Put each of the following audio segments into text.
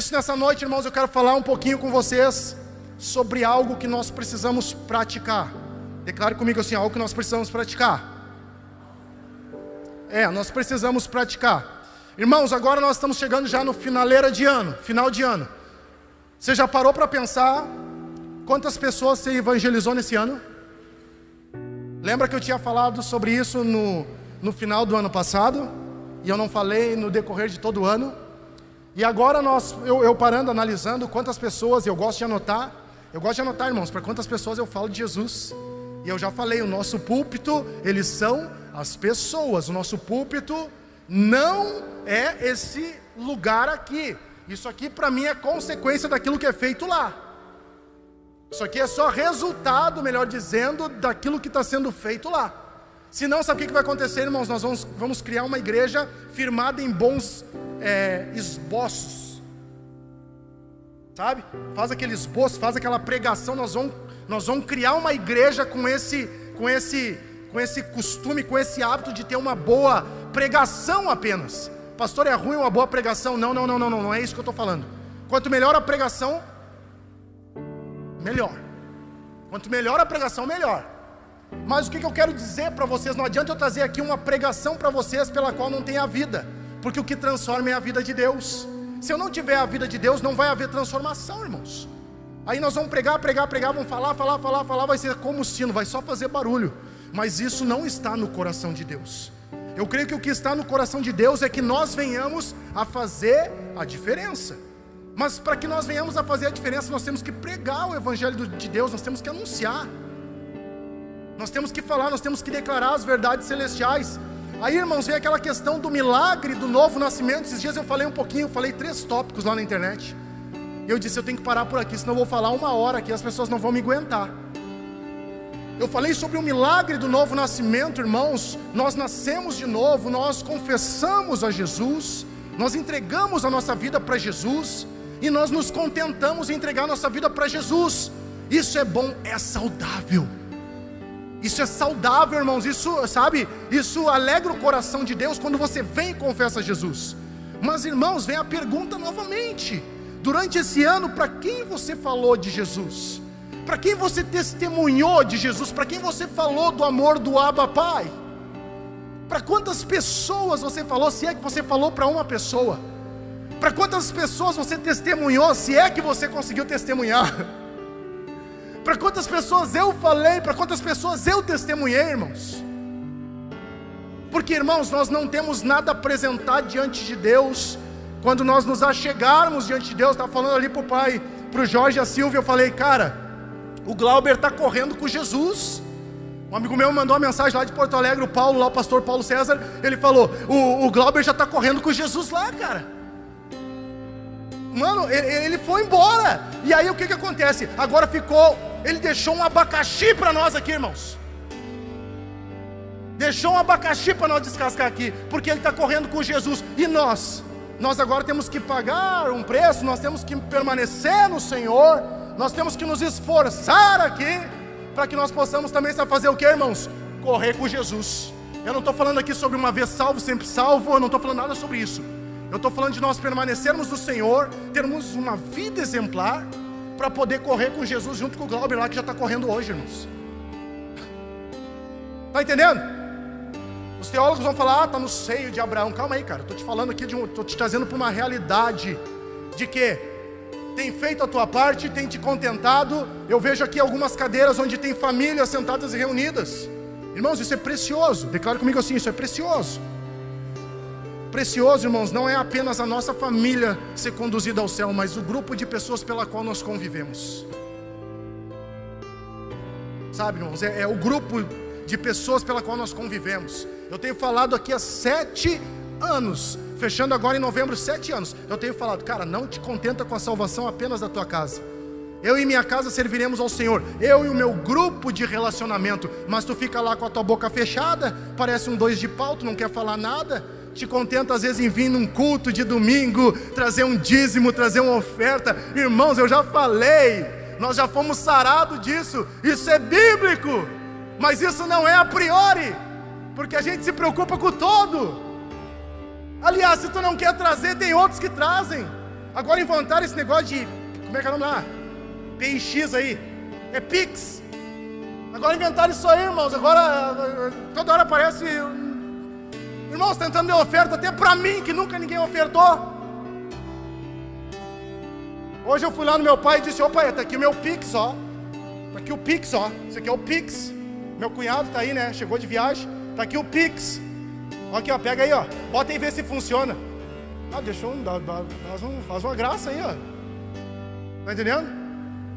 isso, nessa noite, irmãos, eu quero falar um pouquinho com vocês sobre algo que nós precisamos praticar. Declare comigo assim: algo que nós precisamos praticar. É, nós precisamos praticar. Irmãos, agora nós estamos chegando já no finaleira de ano, final de ano. Você já parou para pensar quantas pessoas você evangelizou nesse ano? Lembra que eu tinha falado sobre isso no, no final do ano passado? E eu não falei no decorrer de todo o ano? E agora nós, eu, eu parando, analisando quantas pessoas, eu gosto de anotar, eu gosto de anotar, irmãos, para quantas pessoas eu falo de Jesus. E eu já falei, o nosso púlpito, eles são as pessoas. O nosso púlpito não é esse lugar aqui. Isso aqui para mim é consequência daquilo que é feito lá. Isso aqui é só resultado, melhor dizendo, daquilo que está sendo feito lá. Senão, sabe o que vai acontecer, irmãos? Nós vamos, vamos criar uma igreja firmada em bons é, esboços. Sabe? Faz aquele esboço, faz aquela pregação. Nós vamos, nós vamos criar uma igreja com esse, com esse, com esse costume, com esse hábito de ter uma boa pregação apenas. Pastor, é ruim uma boa pregação? Não, não, não, não, não, não é isso que eu estou falando. Quanto melhor a pregação, melhor. Quanto melhor a pregação, melhor. Mas o que, eu quero dizer para vocês? Não adianta eu trazer aqui uma pregação para vocês pela qual não tem a vida, porque o que transforma é a vida de Deus. Se eu não tiver a vida de Deus, não vai haver transformação, irmãos. Aí nós vamos pregar, pregar, pregar, vamos falar, falar, falar, falar, vai ser como o sino, vai só fazer barulho. Mas isso não está no coração de Deus. Eu creio que o que está no coração de Deus é que nós venhamos a fazer a diferença. Mas para que nós venhamos a fazer a diferença, nós temos que pregar o Evangelho de Deus, nós temos que anunciar, nós temos que falar, nós temos que declarar as verdades celestiais. Aí, irmãos, vem aquela questão do milagre do novo nascimento. Esses dias eu falei um pouquinho, falei três tópicos lá na internet. Eu disse: eu tenho que parar por aqui, senão eu vou falar uma hora aqui, as pessoas não vão me aguentar. Eu falei sobre o milagre do novo nascimento, irmãos. Nós nascemos de novo, nós confessamos a Jesus, nós entregamos a nossa vida para Jesus e nós nos contentamos em entregar a nossa vida para Jesus. Isso é bom, é saudável. Isso é saudável, irmãos. Isso, sabe? Isso alegra o coração de Deus quando você vem e confessa Jesus. Mas, irmãos, vem a pergunta novamente. Durante esse ano, para quem você falou de Jesus? Para quem você testemunhou de Jesus? Para quem você falou do amor do Abba Pai? Para quantas pessoas você falou, se é que você falou para uma pessoa? Para quantas pessoas você testemunhou, se é que você conseguiu testemunhar? Para quantas pessoas eu falei, para quantas pessoas eu testemunhei, irmãos? Porque, irmãos, nós não temos nada a apresentar diante de Deus quando nós nos achegarmos diante de Deus. Estava falando ali para o pai, para o Jorge e a Silvia, eu falei, cara, o Glauber está correndo com Jesus. Um amigo meu mandou uma mensagem lá de Porto Alegre, o Paulo, lá o pastor Paulo César, ele falou: o, o Glauber já está correndo com Jesus lá, cara. Mano, ele, foi embora. E aí o que, que acontece? Agora ficou, ele deixou um abacaxi para nós aqui, irmãos. Deixou um abacaxi para nós descascar aqui, porque ele está correndo com Jesus. E nós? Nós agora temos que pagar um preço, nós temos que permanecer no Senhor nós temos que nos esforçar aqui para que nós possamos também fazer o que, irmãos? Correr com Jesus. Eu não estou falando aqui sobre uma vez salvo, sempre salvo, eu não estou falando nada sobre isso. Eu estou falando de nós permanecermos no Senhor, termos uma vida exemplar, para poder correr com Jesus junto com o Glauber lá que já está correndo hoje, irmãos. Está entendendo? Os teólogos vão falar, ah, está no seio de Abraão. Calma aí, cara. Estou te falando aqui, estou te trazendo para uma realidade de que tem feito a tua parte, tem te contentado. Eu vejo aqui algumas cadeiras onde tem famílias sentadas e reunidas. Irmãos, isso é precioso. Declare comigo assim: isso é precioso. Precioso, irmãos, não é apenas a nossa família ser conduzida ao céu, mas o grupo de pessoas pela qual nós convivemos. Sabe, irmãos, é, é o grupo de pessoas pela qual nós convivemos. Eu tenho falado aqui há sete anos fechando agora em novembro sete anos, eu tenho falado, cara, não te contenta com a salvação apenas da tua casa. Eu e minha casa serviremos ao Senhor, eu e o meu grupo de relacionamento, mas tu fica lá com a tua boca fechada, parece um dois de pau, tu não quer falar nada, te contenta às vezes em vir num culto de domingo, trazer um dízimo, trazer uma oferta. Irmãos, eu já falei, nós já fomos sarados disso, isso é bíblico, mas isso não é a priori, porque a gente se preocupa com o todo. Aliás, se tu não quer trazer, tem outros que trazem. Agora inventaram esse negócio de. Como é que é o nome lá? PX aí. É Pix. Agora inventaram isso aí, irmãos. Agora toda hora aparece. Irmãos, tentando dar oferta até para mim, que nunca ninguém ofertou. Hoje eu fui lá no meu pai e disse: Ô pai, tá aqui o meu Pix, ó. Tá aqui o Pix, ó. Isso aqui é o Pix. Meu cunhado tá aí, né? Chegou de viagem. Tá aqui o Pix. Aqui, ó. Pega aí, ó. Bota aí e vê se funciona. Ah, deixou um, dá, dá, faz, um, faz uma graça aí, ó. Tá entendendo?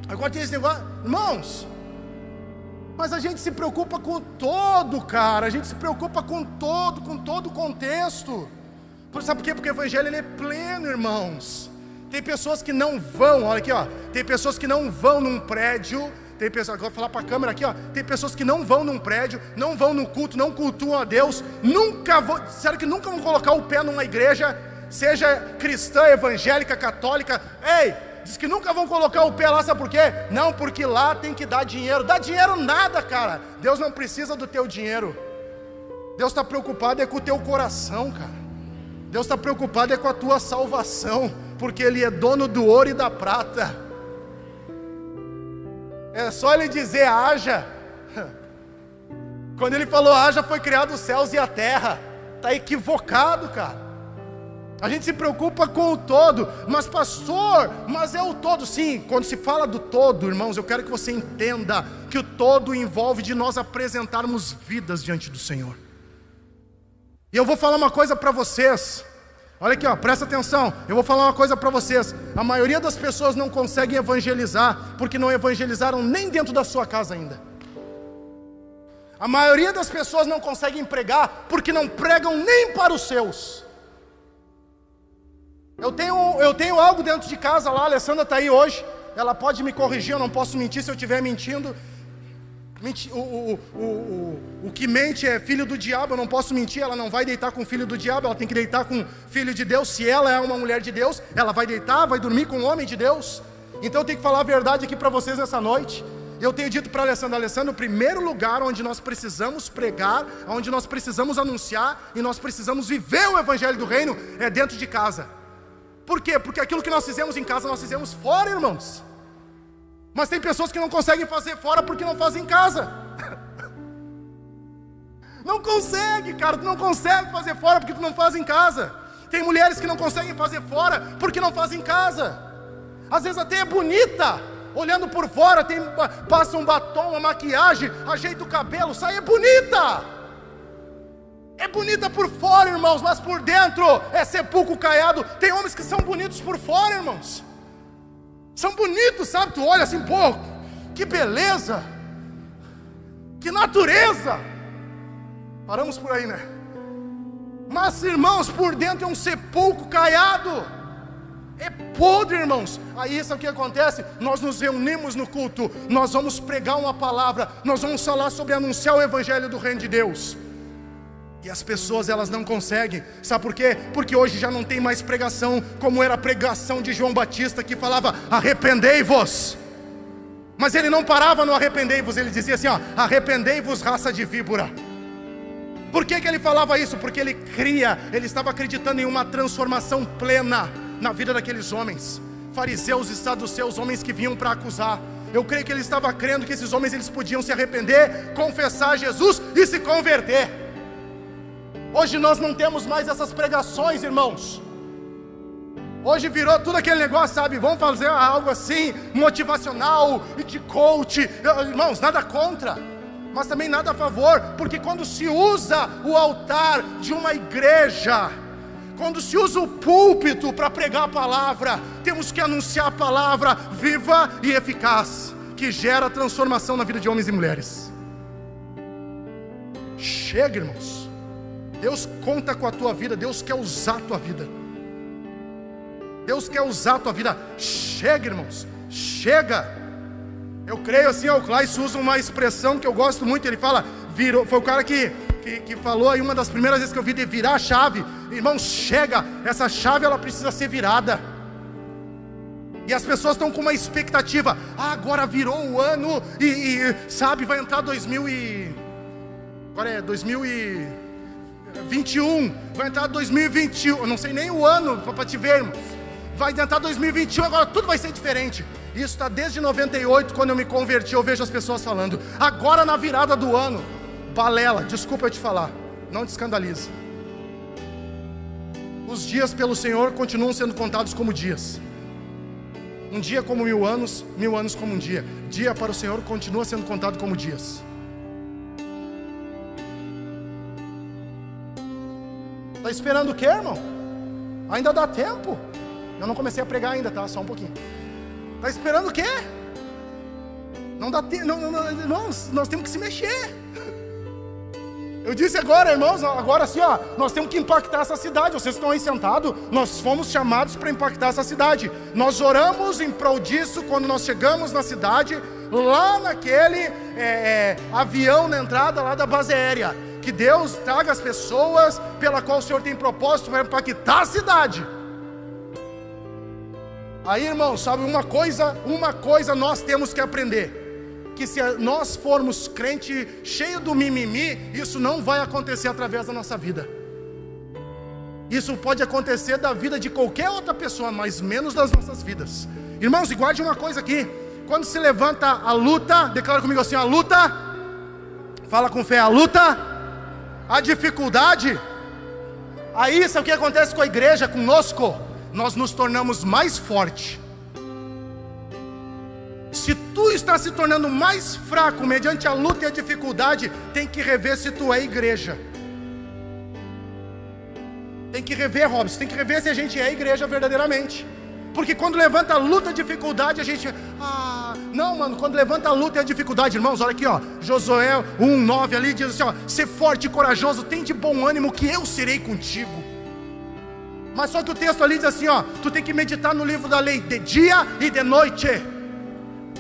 Agora tem esse negócio. Irmãos, mas a gente se preocupa com todo, cara. A gente se preocupa com todo, com todo o contexto. Sabe por quê? Porque o evangelho é pleno, irmãos. Tem pessoas que não vão, olha aqui, ó. Tem pessoas que não vão num prédio. Tem pessoas, agora vou falar para a câmera aqui, ó. Tem pessoas que não vão num prédio, não vão no culto, não cultuam a Deus, nunca vão, sério que nunca vão colocar o pé numa igreja, seja cristã, evangélica, católica. Ei, diz que nunca vão colocar o pé lá, sabe por quê? Não, porque lá tem que dar dinheiro. Dá dinheiro nada, cara. Deus não precisa do teu dinheiro. Deus está preocupado é com o teu coração, cara. Deus está preocupado é com a tua salvação porque Ele é dono do ouro e da prata. É só Ele dizer haja. Quando Ele falou haja, foi criado os céus e a terra. Está equivocado, cara. A gente se preocupa com o todo, mas pastor, mas é o todo, sim. Quando se fala do todo, irmãos, eu quero que você entenda que o todo envolve de nós apresentarmos vidas diante do Senhor. E eu vou falar uma coisa para vocês. Olha aqui, ó, presta atenção. Eu vou falar uma coisa para vocês. A maioria das pessoas não conseguem evangelizar porque não evangelizaram nem dentro da sua casa ainda. A maioria das pessoas não conseguem pregar porque não pregam nem para os seus. Eu tenho, eu tenho algo dentro de casa lá, a Alessandra está aí hoje. Ela pode me corrigir, eu não posso mentir se eu estiver mentindo. O, o, o, o, que mente é filho do diabo, eu não posso mentir, ela não vai deitar com filho do diabo, ela tem que deitar com filho de Deus. Se ela é uma mulher de Deus, ela vai deitar, vai dormir com um homem de Deus. Então eu tenho que falar a verdade aqui para vocês nessa noite. Eu tenho dito para Alessandro, Alessandro, o primeiro lugar onde nós precisamos pregar, onde nós precisamos anunciar e nós precisamos viver o evangelho do reino é dentro de casa. Por quê? Porque aquilo que nós fizemos em casa, nós fizemos fora, irmãos. Mas tem pessoas que não conseguem fazer fora porque não fazem em casa. Não consegue, cara, tu não consegue fazer fora porque tu não faz em casa. Tem mulheres que não conseguem fazer fora porque não fazem em casa. Às vezes até é bonita, olhando por fora, tem, passa um batom, uma maquiagem, ajeita o cabelo, sai é bonita. É bonita por fora, irmãos, mas por dentro é sepulcro caiado. Tem homens que são bonitos por fora, irmãos. São bonitos, sabe? Tu olha assim, pô, que beleza, que natureza. Paramos por aí, né? Mas, irmãos, por dentro é um sepulcro caiado. É podre, irmãos. Aí sabe o que acontece? Nós nos reunimos no culto, nós vamos pregar uma palavra, nós vamos falar sobre anunciar o evangelho do reino de Deus. E as pessoas elas não conseguem. Sabe por quê? Porque hoje já não tem mais pregação como era a pregação de João Batista que falava: "Arrependei-vos". Mas ele não parava no arrependei-vos, ele dizia assim, ó: "Arrependei-vos, raça de víbora". Por que, que ele falava isso? Porque ele cria, ele estava acreditando em uma transformação plena na vida daqueles homens, fariseus e saduceus, homens que vinham para acusar. Eu creio que ele estava crendo que esses homens eles podiam se arrepender, confessar Jesus e se converter. Hoje nós não temos mais essas pregações, irmãos. Hoje virou tudo aquele negócio, sabe? Vamos fazer algo assim, motivacional e de coach. Irmãos, nada contra, mas também nada a favor, porque quando se usa o altar de uma igreja, quando se usa o púlpito para pregar a palavra, temos que anunciar a palavra viva e eficaz, que gera transformação na vida de homens e mulheres. Chega, irmãos. Deus conta com a tua vida, Deus quer usar a tua vida. Deus quer usar a tua vida. Chega, irmãos, chega. Eu creio assim, o Claes usa uma expressão que eu gosto muito, ele fala, virou, foi o cara que, que, que, falou aí uma das primeiras vezes que eu vi de virar a chave. Irmãos, chega, essa chave ela precisa ser virada. E as pessoas estão com uma expectativa. Ah, agora virou o ano e, e sabe, vai entrar 2000 e agora é 2000 e 21, vai entrar 2021, eu não sei nem o ano para te ver, irmãos. vai tentar 2021, agora tudo vai ser diferente. Isso está desde 98, quando eu me converti, eu vejo as pessoas falando. Agora na virada do ano, balela, desculpa eu te falar, não te escandalize. Os dias pelo Senhor continuam sendo contados como dias. Um dia como mil anos, mil anos como um dia. Dia para o Senhor continua sendo contado como dias. Está esperando o que, irmão? Ainda dá tempo. Eu não comecei a pregar ainda, tá? Só um pouquinho. Está esperando o quê? Não dá tempo. Não, não, irmãos, nós temos que se mexer. Eu disse agora, irmãos, agora assim, ó, nós temos que impactar essa cidade. Vocês estão aí sentados, nós fomos chamados para impactar essa cidade. Nós oramos em prol disso quando nós chegamos na cidade, lá naquele é, é, avião na entrada lá da base aérea. Que Deus traga as pessoas pela qual o Senhor tem propósito para impactar a cidade. Aí, irmãos, sabe uma coisa, uma coisa nós temos que aprender que se nós formos crente cheio do mimimi, isso não vai acontecer através da nossa vida. Isso pode acontecer da vida de qualquer outra pessoa, mas menos das nossas vidas. Irmãos, e guarde uma coisa aqui: quando se levanta a luta, declara comigo assim: a luta, fala com fé, a luta, a dificuldade. Aí, sabe o que acontece com a igreja, conosco? Nós nos tornamos mais fortes se tu está se tornando mais fraco mediante a luta e a dificuldade, tem que rever se tu é igreja. Tem que rever, Robson, tem que rever se a gente é igreja verdadeiramente. Porque quando levanta a luta e a dificuldade, a gente. Ah, não, mano, quando levanta a luta e a dificuldade, irmãos, olha aqui, ó. Josué 1,9 ali diz assim: ó, ser forte e corajoso, tem de bom ânimo, que eu serei contigo. Mas só que o texto ali diz assim: ó, tu tem que meditar no livro da lei de dia e de noite.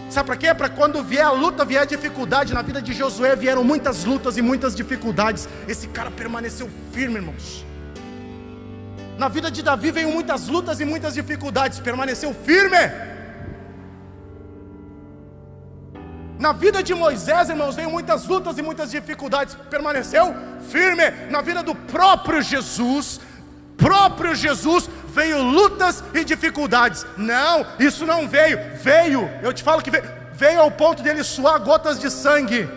Sabe para quê? Para quando vier a luta, vier a dificuldade. Na vida de Josué vieram muitas lutas e muitas dificuldades. Esse cara permaneceu firme, irmãos. Na vida de Davi veio muitas lutas e muitas dificuldades. Permaneceu firme. Na vida de Moisés, irmãos, veio muitas lutas e muitas dificuldades. Permaneceu firme. Na vida do próprio Jesus, próprio Jesus veio lutas e dificuldades. Não, isso não veio. Veio, eu te falo que veio, veio ao ponto dele suar gotas de sangue.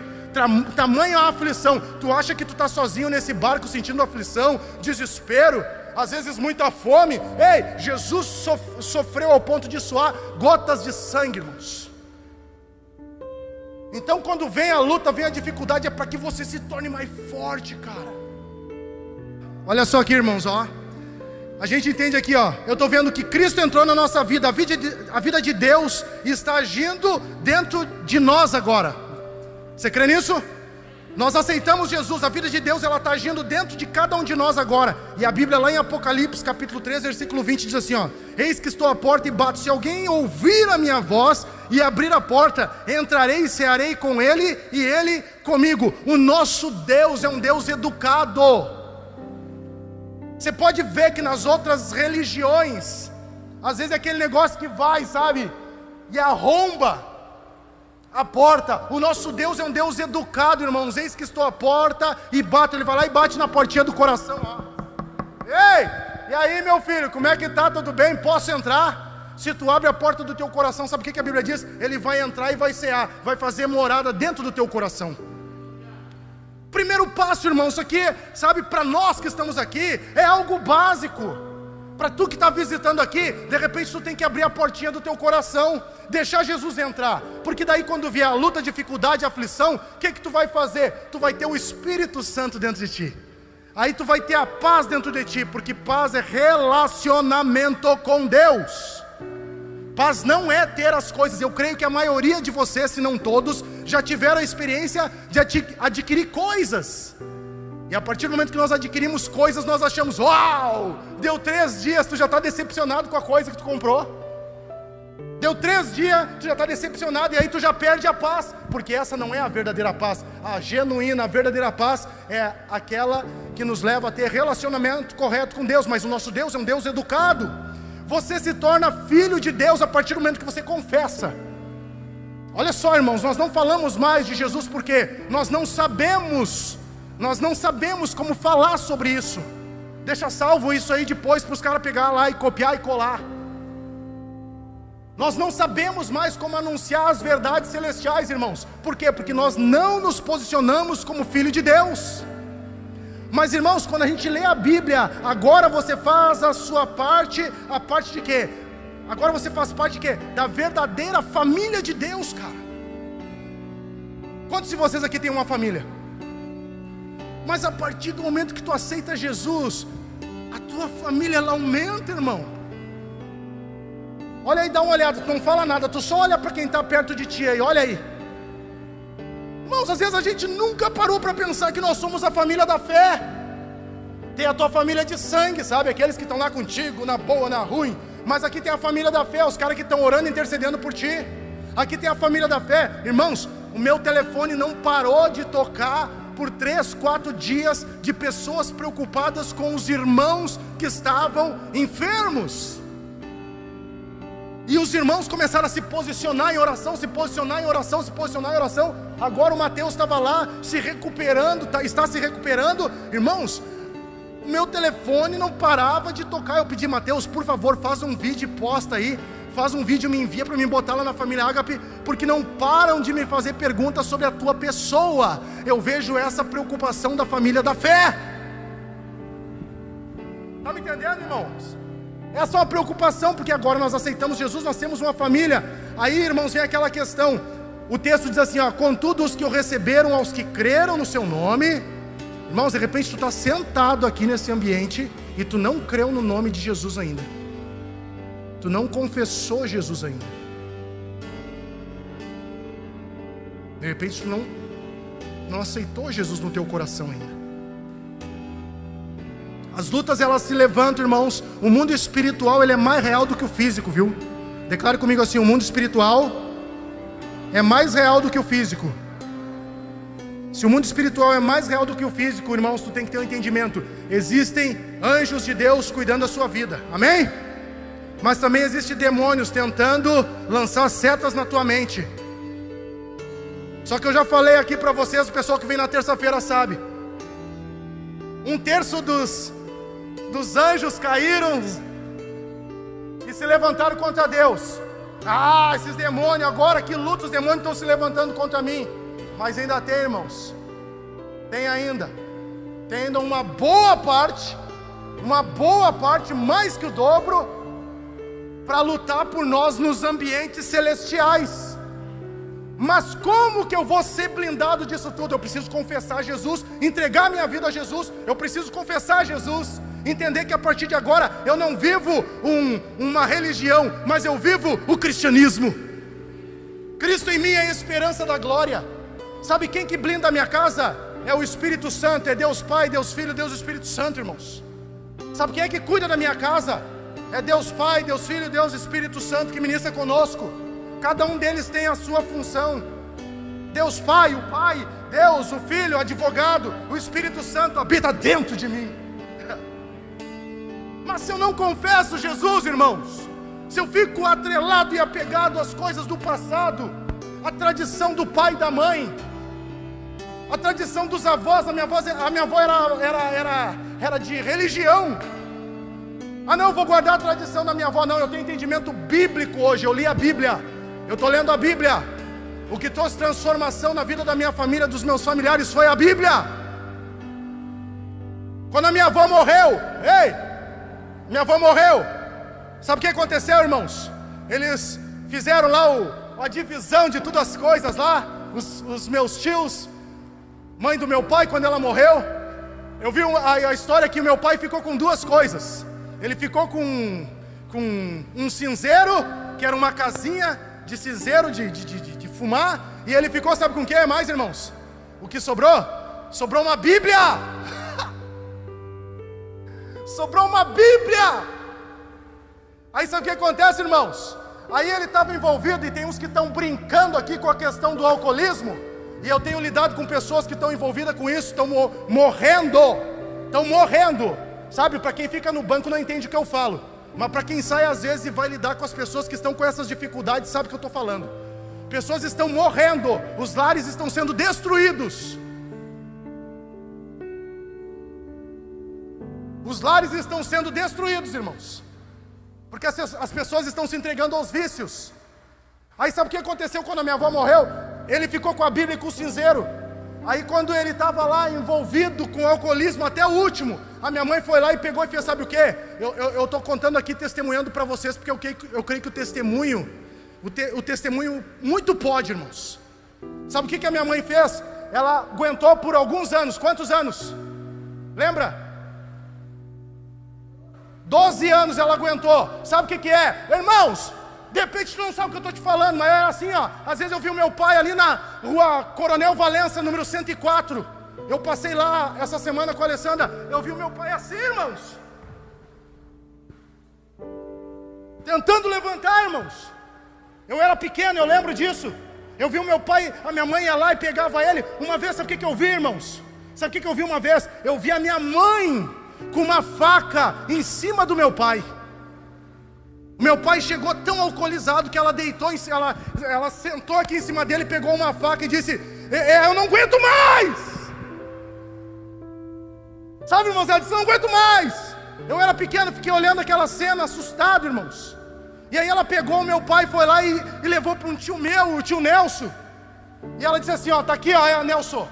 Tamanha aflição. Tu acha que tu está sozinho nesse barco sentindo aflição, desespero, às vezes muita fome? Ei, Jesus sofreu ao ponto de suar gotas de sangue, irmãos. Então, quando vem a luta, vem a dificuldade, é para que você se torne mais forte, cara. Olha só aqui, irmãos, ó. A gente entende aqui, ó. Eu estou vendo que Cristo entrou na nossa vida, a vida, de, a vida de Deus está agindo dentro de nós agora. Você crê nisso? Nós aceitamos Jesus, a vida de Deus ela está agindo dentro de cada um de nós agora. E a Bíblia lá em Apocalipse, capítulo 3, versículo 20, diz assim: ó, Eis que estou à porta e bato. Se alguém ouvir a minha voz e abrir a porta, entrarei e cearei com ele e ele comigo. O nosso Deus é um Deus educado. Você pode ver que nas outras religiões, às vezes é aquele negócio que vai, sabe, e arromba a porta. O nosso Deus é um Deus educado, irmãos. Eis que estou à porta e bato. Ele vai lá e bate na portinha do coração. Ó. Ei, e aí, meu filho, como é que tá? Tudo bem? Posso entrar? Se tu abre a porta do teu coração, sabe o que, a Bíblia diz? Ele vai entrar e vai cear, vai fazer morada dentro do teu coração. Primeiro passo, irmão, isso aqui, sabe, para nós que estamos aqui, é algo básico. Para tu que está visitando aqui, de repente tu tem que abrir a portinha do teu coração, deixar Jesus entrar, porque daí quando vier a luta, a dificuldade, a aflição, o que que tu vai fazer? Tu vai ter o Espírito Santo dentro de ti. Aí tu vai ter a paz dentro de ti, porque paz é relacionamento com Deus. Paz não é ter as coisas. Eu creio que a maioria de vocês, se não todos, já tiveram a experiência de adquirir coisas. E a partir do momento que nós adquirimos coisas, nós achamos: Uau! Deu três dias, tu já está decepcionado com a coisa que tu comprou. Deu três dias, tu já está decepcionado e aí tu já perde a paz, porque essa não é a verdadeira paz. A genuína, a verdadeira paz é aquela que nos leva a ter relacionamento correto com Deus. Mas o nosso Deus é um Deus educado. Você se torna filho de Deus a partir do momento que você confessa. Olha só, irmãos, nós não falamos mais de Jesus porque nós não sabemos, nós não sabemos como falar sobre isso. Deixa salvo isso aí depois para os caras pegar lá e copiar e colar. Nós não sabemos mais como anunciar as verdades celestiais, irmãos. Por quê? Porque nós não nos posicionamos como filho de Deus. Mas irmãos, quando a gente lê a Bíblia, agora você faz a sua parte, a parte de quê? Agora você faz parte de quê? Da verdadeira família de Deus, cara. Quantos de vocês aqui têm uma família? Mas a partir do momento que tu aceita Jesus, a tua família ela aumenta, irmão. Olha aí, dá uma olhada, tu não fala nada, tu só olha para quem está perto de ti aí, olha aí. Irmãos, às vezes a gente nunca parou para pensar que nós somos a família da fé. Tem a tua família de sangue, sabe? Aqueles que estão lá contigo, na boa, na ruim. Mas aqui tem a família da fé, os caras que estão orando intercedendo por ti. Aqui tem a família da fé. Irmãos, o meu telefone não parou de tocar por três, quatro dias de pessoas preocupadas com os irmãos que estavam enfermos. E os irmãos começaram a se posicionar em oração, se posicionar em oração, se posicionar em oração. Agora o Mateus estava lá se recuperando, tá, está se recuperando. Irmãos, o meu telefone não parava de tocar. Eu pedi, Mateus, por favor, faz um vídeo e posta aí. Faz um vídeo, me envia para me botar lá na família Agape, porque não param de me fazer perguntas sobre a tua pessoa. Eu vejo essa preocupação da família da fé. Está me entendendo, irmãos? Essa é uma preocupação, porque agora nós aceitamos Jesus, nós temos uma família. Aí, irmãos, vem aquela questão. O texto diz assim: ó, contudo, os que o receberam, aos que creram no seu nome. Irmãos, de repente tu está sentado aqui nesse ambiente e tu não creu no nome de Jesus ainda. Tu não confessou Jesus ainda. De repente tu não, não aceitou Jesus no teu coração ainda. As lutas elas se levantam, irmãos. O mundo espiritual ele é mais real do que o físico, viu? Declare comigo assim: o mundo espiritual é mais real do que o físico. Se o mundo espiritual é mais real do que o físico, irmãos, tu tem que ter um entendimento. Existem anjos de Deus cuidando da sua vida. Amém? Mas também existem demônios tentando lançar setas na tua mente. Só que eu já falei aqui para vocês, o pessoal que vem na terça-feira sabe. Um terço dos dos anjos caíram e se levantaram contra Deus. Ah, esses demônios, agora que luta, os demônios estão se levantando contra mim. Mas ainda tem, irmãos. Tem ainda. Tem ainda uma boa parte, uma boa parte, mais que o dobro, para lutar por nós nos ambientes celestiais. Mas como que eu vou ser blindado disso tudo? Eu preciso confessar Jesus, entregar minha vida a Jesus. Eu preciso confessar Jesus entender que a partir de agora eu não vivo um, uma religião, mas eu vivo o cristianismo. Cristo em mim é a esperança da glória. Sabe quem que blinda a minha casa? É o Espírito Santo, é Deus Pai, Deus Filho, Deus Espírito Santo, irmãos. Sabe quem é que cuida da minha casa? É Deus Pai, Deus Filho, Deus Espírito Santo que ministra conosco. Cada um deles tem a sua função. Deus Pai, o Pai, Deus, o Filho, o advogado, o Espírito Santo habita dentro de mim. Mas se eu não confesso Jesus, irmãos, se eu fico atrelado e apegado às coisas do passado, a tradição do pai e da mãe, a tradição dos avós, a minha avó, a minha avó era, era, era, era de religião. Ah, não, vou guardar a tradição da minha avó. Não, eu tenho entendimento bíblico hoje. Eu li a Bíblia. Eu estou lendo a Bíblia. O que trouxe transformação na vida da minha família, dos meus familiares, foi a Bíblia. Quando a minha avó morreu, ei, minha avó morreu. Sabe o que aconteceu, irmãos? Eles fizeram lá o, a divisão de todas as coisas lá. Os, os, meus tios, mãe do meu pai, quando ela morreu. Eu vi a, a história que meu pai ficou com duas coisas. Ele ficou com, com um cinzeiro, que era uma casinha de cinzeiro de, de, de, de fumar. E ele ficou, sabe com o que mais, irmãos? O que sobrou? Sobrou uma Bíblia sobrou uma Bíblia. Aí sabe o que acontece, irmãos? Aí ele estava envolvido, e tem uns que estão brincando aqui com a questão do alcoolismo, e eu tenho lidado com pessoas que estão envolvidas com isso, estão morrendo, estão morrendo. Sabe, para quem fica no banco não entende o que eu falo, mas para quem sai às vezes e vai lidar com as pessoas que estão com essas dificuldades, sabe o que eu estou falando. Pessoas estão morrendo, os lares estão sendo destruídos. Os lares estão sendo destruídos, irmãos. Porque as, as pessoas estão se entregando aos vícios. Aí sabe o que aconteceu quando a minha avó morreu? Ele ficou com a Bíblia e com o cinzeiro. Aí quando ele estava lá envolvido com alcoolismo até o último, a minha mãe foi lá e pegou e fez, sabe o que? Eu estou contando aqui, testemunhando para vocês, porque eu creio, eu creio que o testemunho, o, te, o, testemunho muito pode, irmãos. Sabe o que, que a minha mãe fez? Ela aguentou por alguns anos, quantos anos? Lembra? Doze anos ela aguentou. Sabe o que, que é? Irmãos, de repente tu não sabe o que eu estou te falando, mas era assim, ó. Às vezes eu vi o meu pai ali na rua Coronel Valença, número 104. Eu passei lá essa semana com a Alessandra. Eu vi o meu pai assim, irmãos. Tentando levantar, irmãos. Eu era pequeno, eu lembro disso. Eu vi o meu pai, a minha mãe ia lá e pegava ele. Uma vez, sabe o que, que eu vi, irmãos? Sabe o que, que eu vi uma vez? Eu vi a minha mãe com uma faca em cima do meu pai. Meu pai chegou tão alcoolizado que ela deitou, em, ela, ela sentou aqui em cima dele, pegou uma faca e disse: é, é, Eu não aguento mais. Sabe, irmãos, ela disse: Não aguento mais. Eu era pequeno, fiquei olhando aquela cena, assustado, irmãos. E aí ela pegou o meu pai, foi lá e, e levou para um tio meu, o tio Nelson. E ela disse assim: Ó, tá aqui, ó, é, Nelson.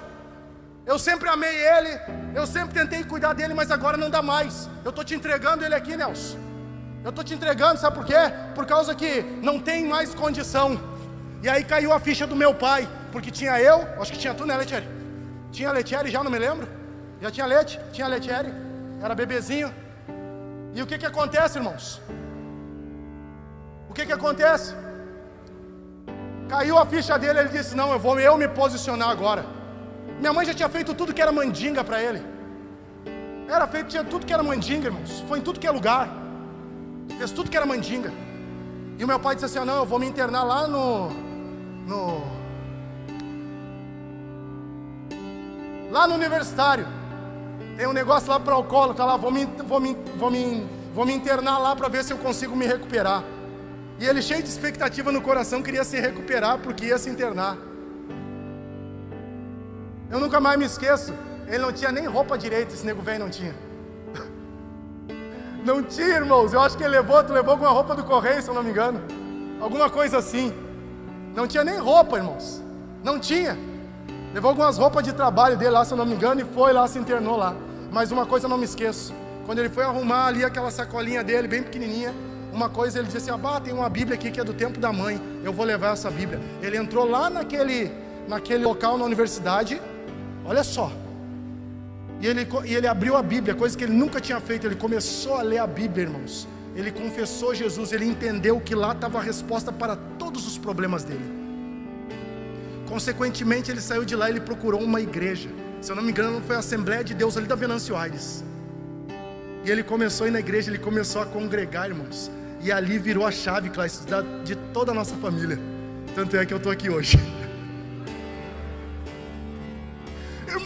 Eu sempre amei ele, eu sempre tentei cuidar dele, mas agora não dá mais. Eu estou te entregando ele aqui, Nelson. Eu estou te entregando, sabe por quê? Por causa que não tem mais condição. E aí caiu a ficha do meu pai, porque tinha eu, acho que tinha tu, né, Letieri? Tinha Letieri já, não me lembro? Já tinha leite? Tinha Letieri? Era bebezinho. E o que que acontece, irmãos? O que que acontece? Caiu a ficha dele, ele disse: Não, eu vou eu me posicionar agora. Minha mãe já tinha feito tudo que era mandinga para ele. Era feito, tinha tudo que era mandinga, irmãos. Foi em tudo que é lugar fez tudo que era mandinga. E o meu pai disse assim: Não, eu vou me internar lá no. no lá no universitário. Tem um negócio lá para o colo, tá lá, vou me, vou me, vou me, vou me internar lá para ver se eu consigo me recuperar. E ele, cheio de expectativa no coração, queria se recuperar porque ia se internar. Eu nunca mais me esqueço. Ele não tinha nem roupa direita, esse nego velho não tinha. Não tinha, irmãos. Eu acho que ele levou, tu levou alguma roupa do correio, se eu não me engano. Alguma coisa assim. Não tinha nem roupa, irmãos. Não tinha. Levou algumas roupas de trabalho dele lá, se eu não me engano, e foi lá, se internou lá. Mas uma coisa eu não me esqueço. Quando ele foi arrumar ali aquela sacolinha dele, bem pequenininha, uma coisa ele disse assim: ah, tem uma Bíblia aqui que é do tempo da mãe. Eu vou levar essa Bíblia. Ele entrou lá naquele, naquele local na universidade. Olha só, e ele, e ele abriu a Bíblia, coisa que ele nunca tinha feito. Ele começou a ler a Bíblia, irmãos. Ele confessou Jesus, ele entendeu que lá estava a resposta para todos os problemas dele. Consequentemente, ele saiu de lá e ele procurou uma igreja. Se eu não me engano, foi a Assembleia de Deus ali da Venâncio Aires. E ele começou a ir na igreja, ele começou a congregar, irmãos. E ali virou a chave, Cláudio, de toda a nossa família. Tanto é que eu estou aqui hoje.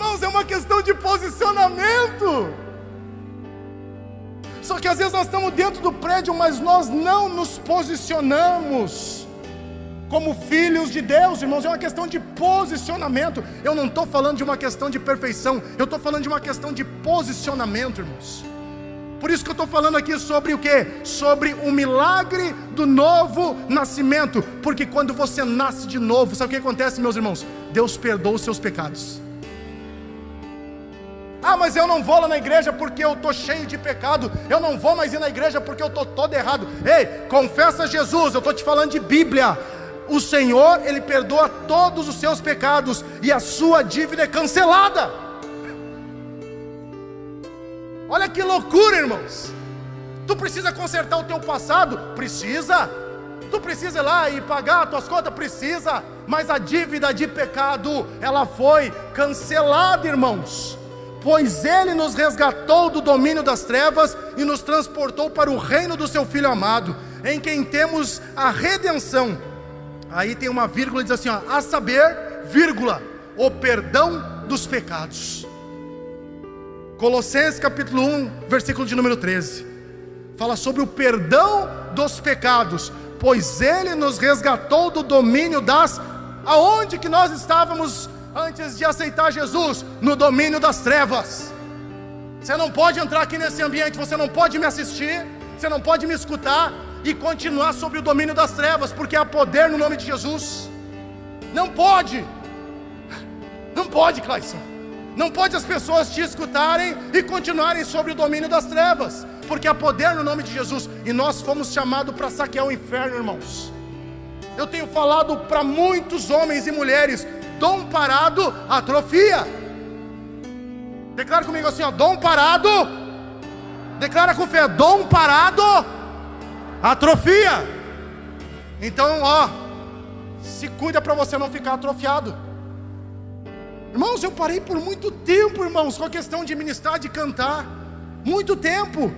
Irmãos, é uma questão de posicionamento. Só que às vezes nós estamos dentro do prédio, mas nós não nos posicionamos como filhos de Deus, irmãos. É uma questão de posicionamento. Eu não estou falando de uma questão de perfeição, eu estou falando de uma questão de posicionamento, irmãos. Por isso que eu estou falando aqui sobre o que? Sobre o milagre do novo nascimento. Porque quando você nasce de novo, sabe o que acontece, meus irmãos? Deus perdoa os seus pecados. Ah, mas eu não vou lá na igreja porque eu estou cheio de pecado. Eu não vou mais ir na igreja porque eu estou todo errado. Ei, confessa Jesus, eu estou te falando de Bíblia. O Senhor, Ele perdoa todos os seus pecados e a sua dívida é cancelada. Olha que loucura, irmãos. Tu precisa consertar o teu passado? Precisa. Tu precisa ir lá e pagar as tuas contas? Precisa. Mas a dívida de pecado, ela foi cancelada, irmãos pois ele nos resgatou do domínio das trevas e nos transportou para o reino do seu Filho amado, em quem temos a redenção. Aí tem uma vírgula, diz assim: ó, a saber, vírgula, o perdão dos pecados. Colossenses capítulo 1, versículo de número 13. Fala sobre o perdão dos pecados, pois ele nos resgatou do domínio das aonde que nós estávamos antes de aceitar Jesus no domínio das trevas. Você não pode entrar aqui nesse ambiente, você não pode me assistir, você não pode me escutar e continuar sobre o domínio das trevas, porque há poder no nome de Jesus. Não pode, não pode, Clayson. Não pode as pessoas te escutarem e continuarem sobre o domínio das trevas, porque há poder no nome de Jesus e nós fomos chamados para saquear o inferno, irmãos. Eu tenho falado para muitos homens e mulheres: dom parado atrofia. Declara comigo assim: ó, dom parado. Declara com fé: dom parado atrofia. Então, ó, se cuida para você não ficar atrofiado. Irmãos, eu parei por muito tempo, irmãos, com a questão de ministrar, de cantar. Muito tempo.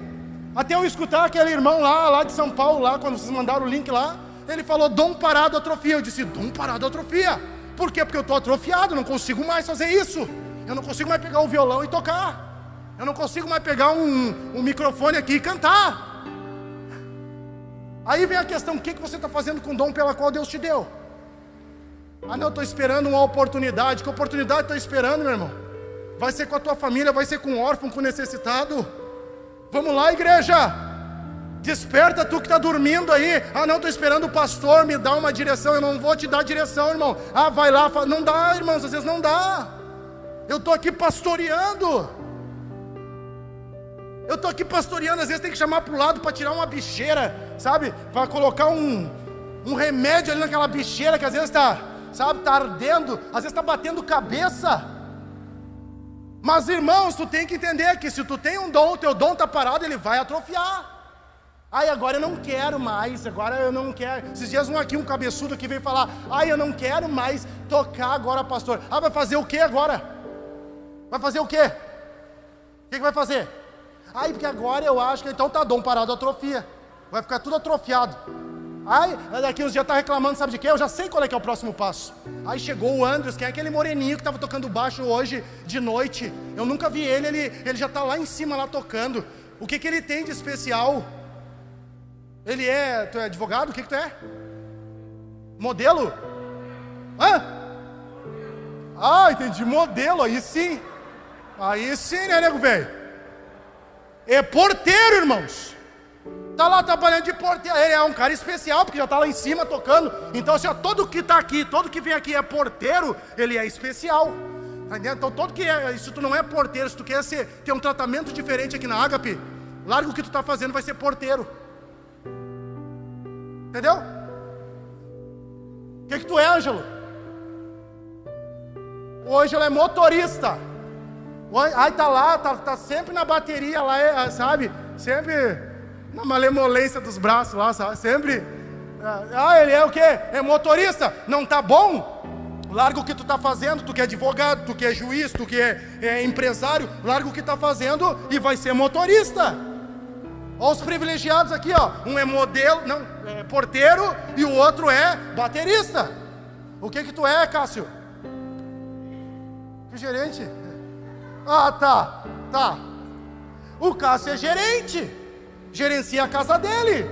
Até eu escutar aquele irmão lá, lá de São Paulo, lá, quando vocês mandaram o link lá, ele falou dom parado atrofia. Eu disse, dom parado atrofia. Por quê? Porque eu estou atrofiado, não consigo mais fazer isso. Eu não consigo mais pegar o violão e tocar. Eu não consigo mais pegar um, um microfone aqui e cantar. Aí vem a questão: o que, que você está fazendo com o dom pela qual Deus te deu? Ah, não, estou esperando uma oportunidade. Que oportunidade estou esperando, meu irmão? Vai ser com a tua família, vai ser com o órfão, com o necessitado. Vamos lá, igreja. Desperta tu que está dormindo aí. Ah, não, estou esperando o pastor me dar uma direção. Eu não vou te dar direção, irmão. Ah, vai lá. Não dá, irmãos, às vezes não dá. Eu estou aqui pastoreando. Eu estou aqui pastoreando. Às vezes tem que chamar para o lado para tirar uma bicheira, sabe? Para colocar um, um remédio ali naquela bicheira que às vezes está, sabe, está ardendo. Às vezes está batendo cabeça. Mas irmãos, tu tem que entender que se tu tem um dom, o teu dom está parado, ele vai atrofiar. Ai, agora eu não quero mais, agora eu não quero. Esses dias um aqui, um cabeçudo que veio falar, ai, eu não quero mais tocar agora, pastor. Ah, vai fazer o que agora? Vai fazer o quê? O que, que vai fazer? Ai, porque agora eu acho que então tá dom parado atrofia. Vai ficar tudo atrofiado. Ai, daqui uns dias tá reclamando, sabe de quê? Eu já sei qual é que é o próximo passo. Aí chegou o Andrews, que é aquele moreninho que estava tocando baixo hoje de noite. Eu nunca vi ele, ele, ele já está lá em cima lá tocando. O que, que ele tem de especial? Ele é. Tu é advogado? O que, que tu é? Modelo? Hã? Ah, entendi. Modelo, aí sim. Aí sim, né, nego velho? É porteiro, irmãos. Está lá trabalhando de porteiro. Ele é um cara especial, porque já está lá em cima tocando. Então, assim, ó, todo que está aqui, todo que vem aqui é porteiro, ele é especial. Tá entendendo? Então, todo que é, se tu não é porteiro, se tu quer ser, ter um tratamento diferente aqui na Ágape, larga o que tu está fazendo, vai ser porteiro. Entendeu? O que, que tu é, Ângelo? O Ângelo é motorista. Aí tá lá, tá, tá sempre na bateria lá, é, sabe? Sempre na malemolência dos braços lá, sabe? Sempre. É, ah, ele é o quê? É motorista? Não tá bom? Larga o que tu tá fazendo, tu que é advogado, tu que é juiz, tu que é, é empresário, larga o que tá fazendo e vai ser motorista. Olha os privilegiados aqui, ó. Um é modelo, não, é porteiro e o outro é baterista. O que que tu é, Cássio? Que gerente? Ah, tá, tá. O Cássio é gerente gerencia a casa dele.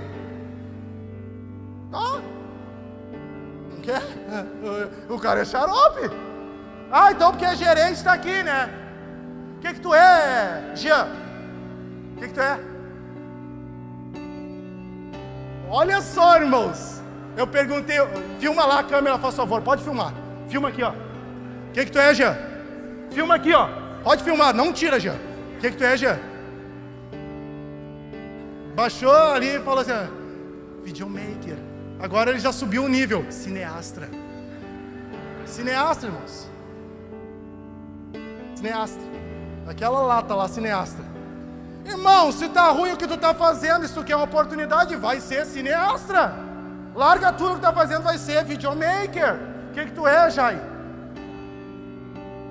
Tá? Não quer? O cara é xarope. Ah, então porque é gerente está aqui, né? O que que tu é, Jean? O que que tu é? Olha só, irmãos. Eu perguntei, filma lá a câmera, faz favor, pode filmar. Filma aqui, ó. O que que tu é, Jean? Filma aqui, ó. Pode filmar, não tira, Jean. O que que tu é, Jean? Baixou ali e falou assim: videomaker. Agora ele já subiu o nível. Cineastra. Cineastra, irmãos. Cineastra. Aquela lata lá, cineastra. Irmão, se tá ruim o que tu tá fazendo, isso quer uma oportunidade, vai ser cineastra. Larga tudo que tá fazendo, vai ser videomaker. O que que tu é, Jai?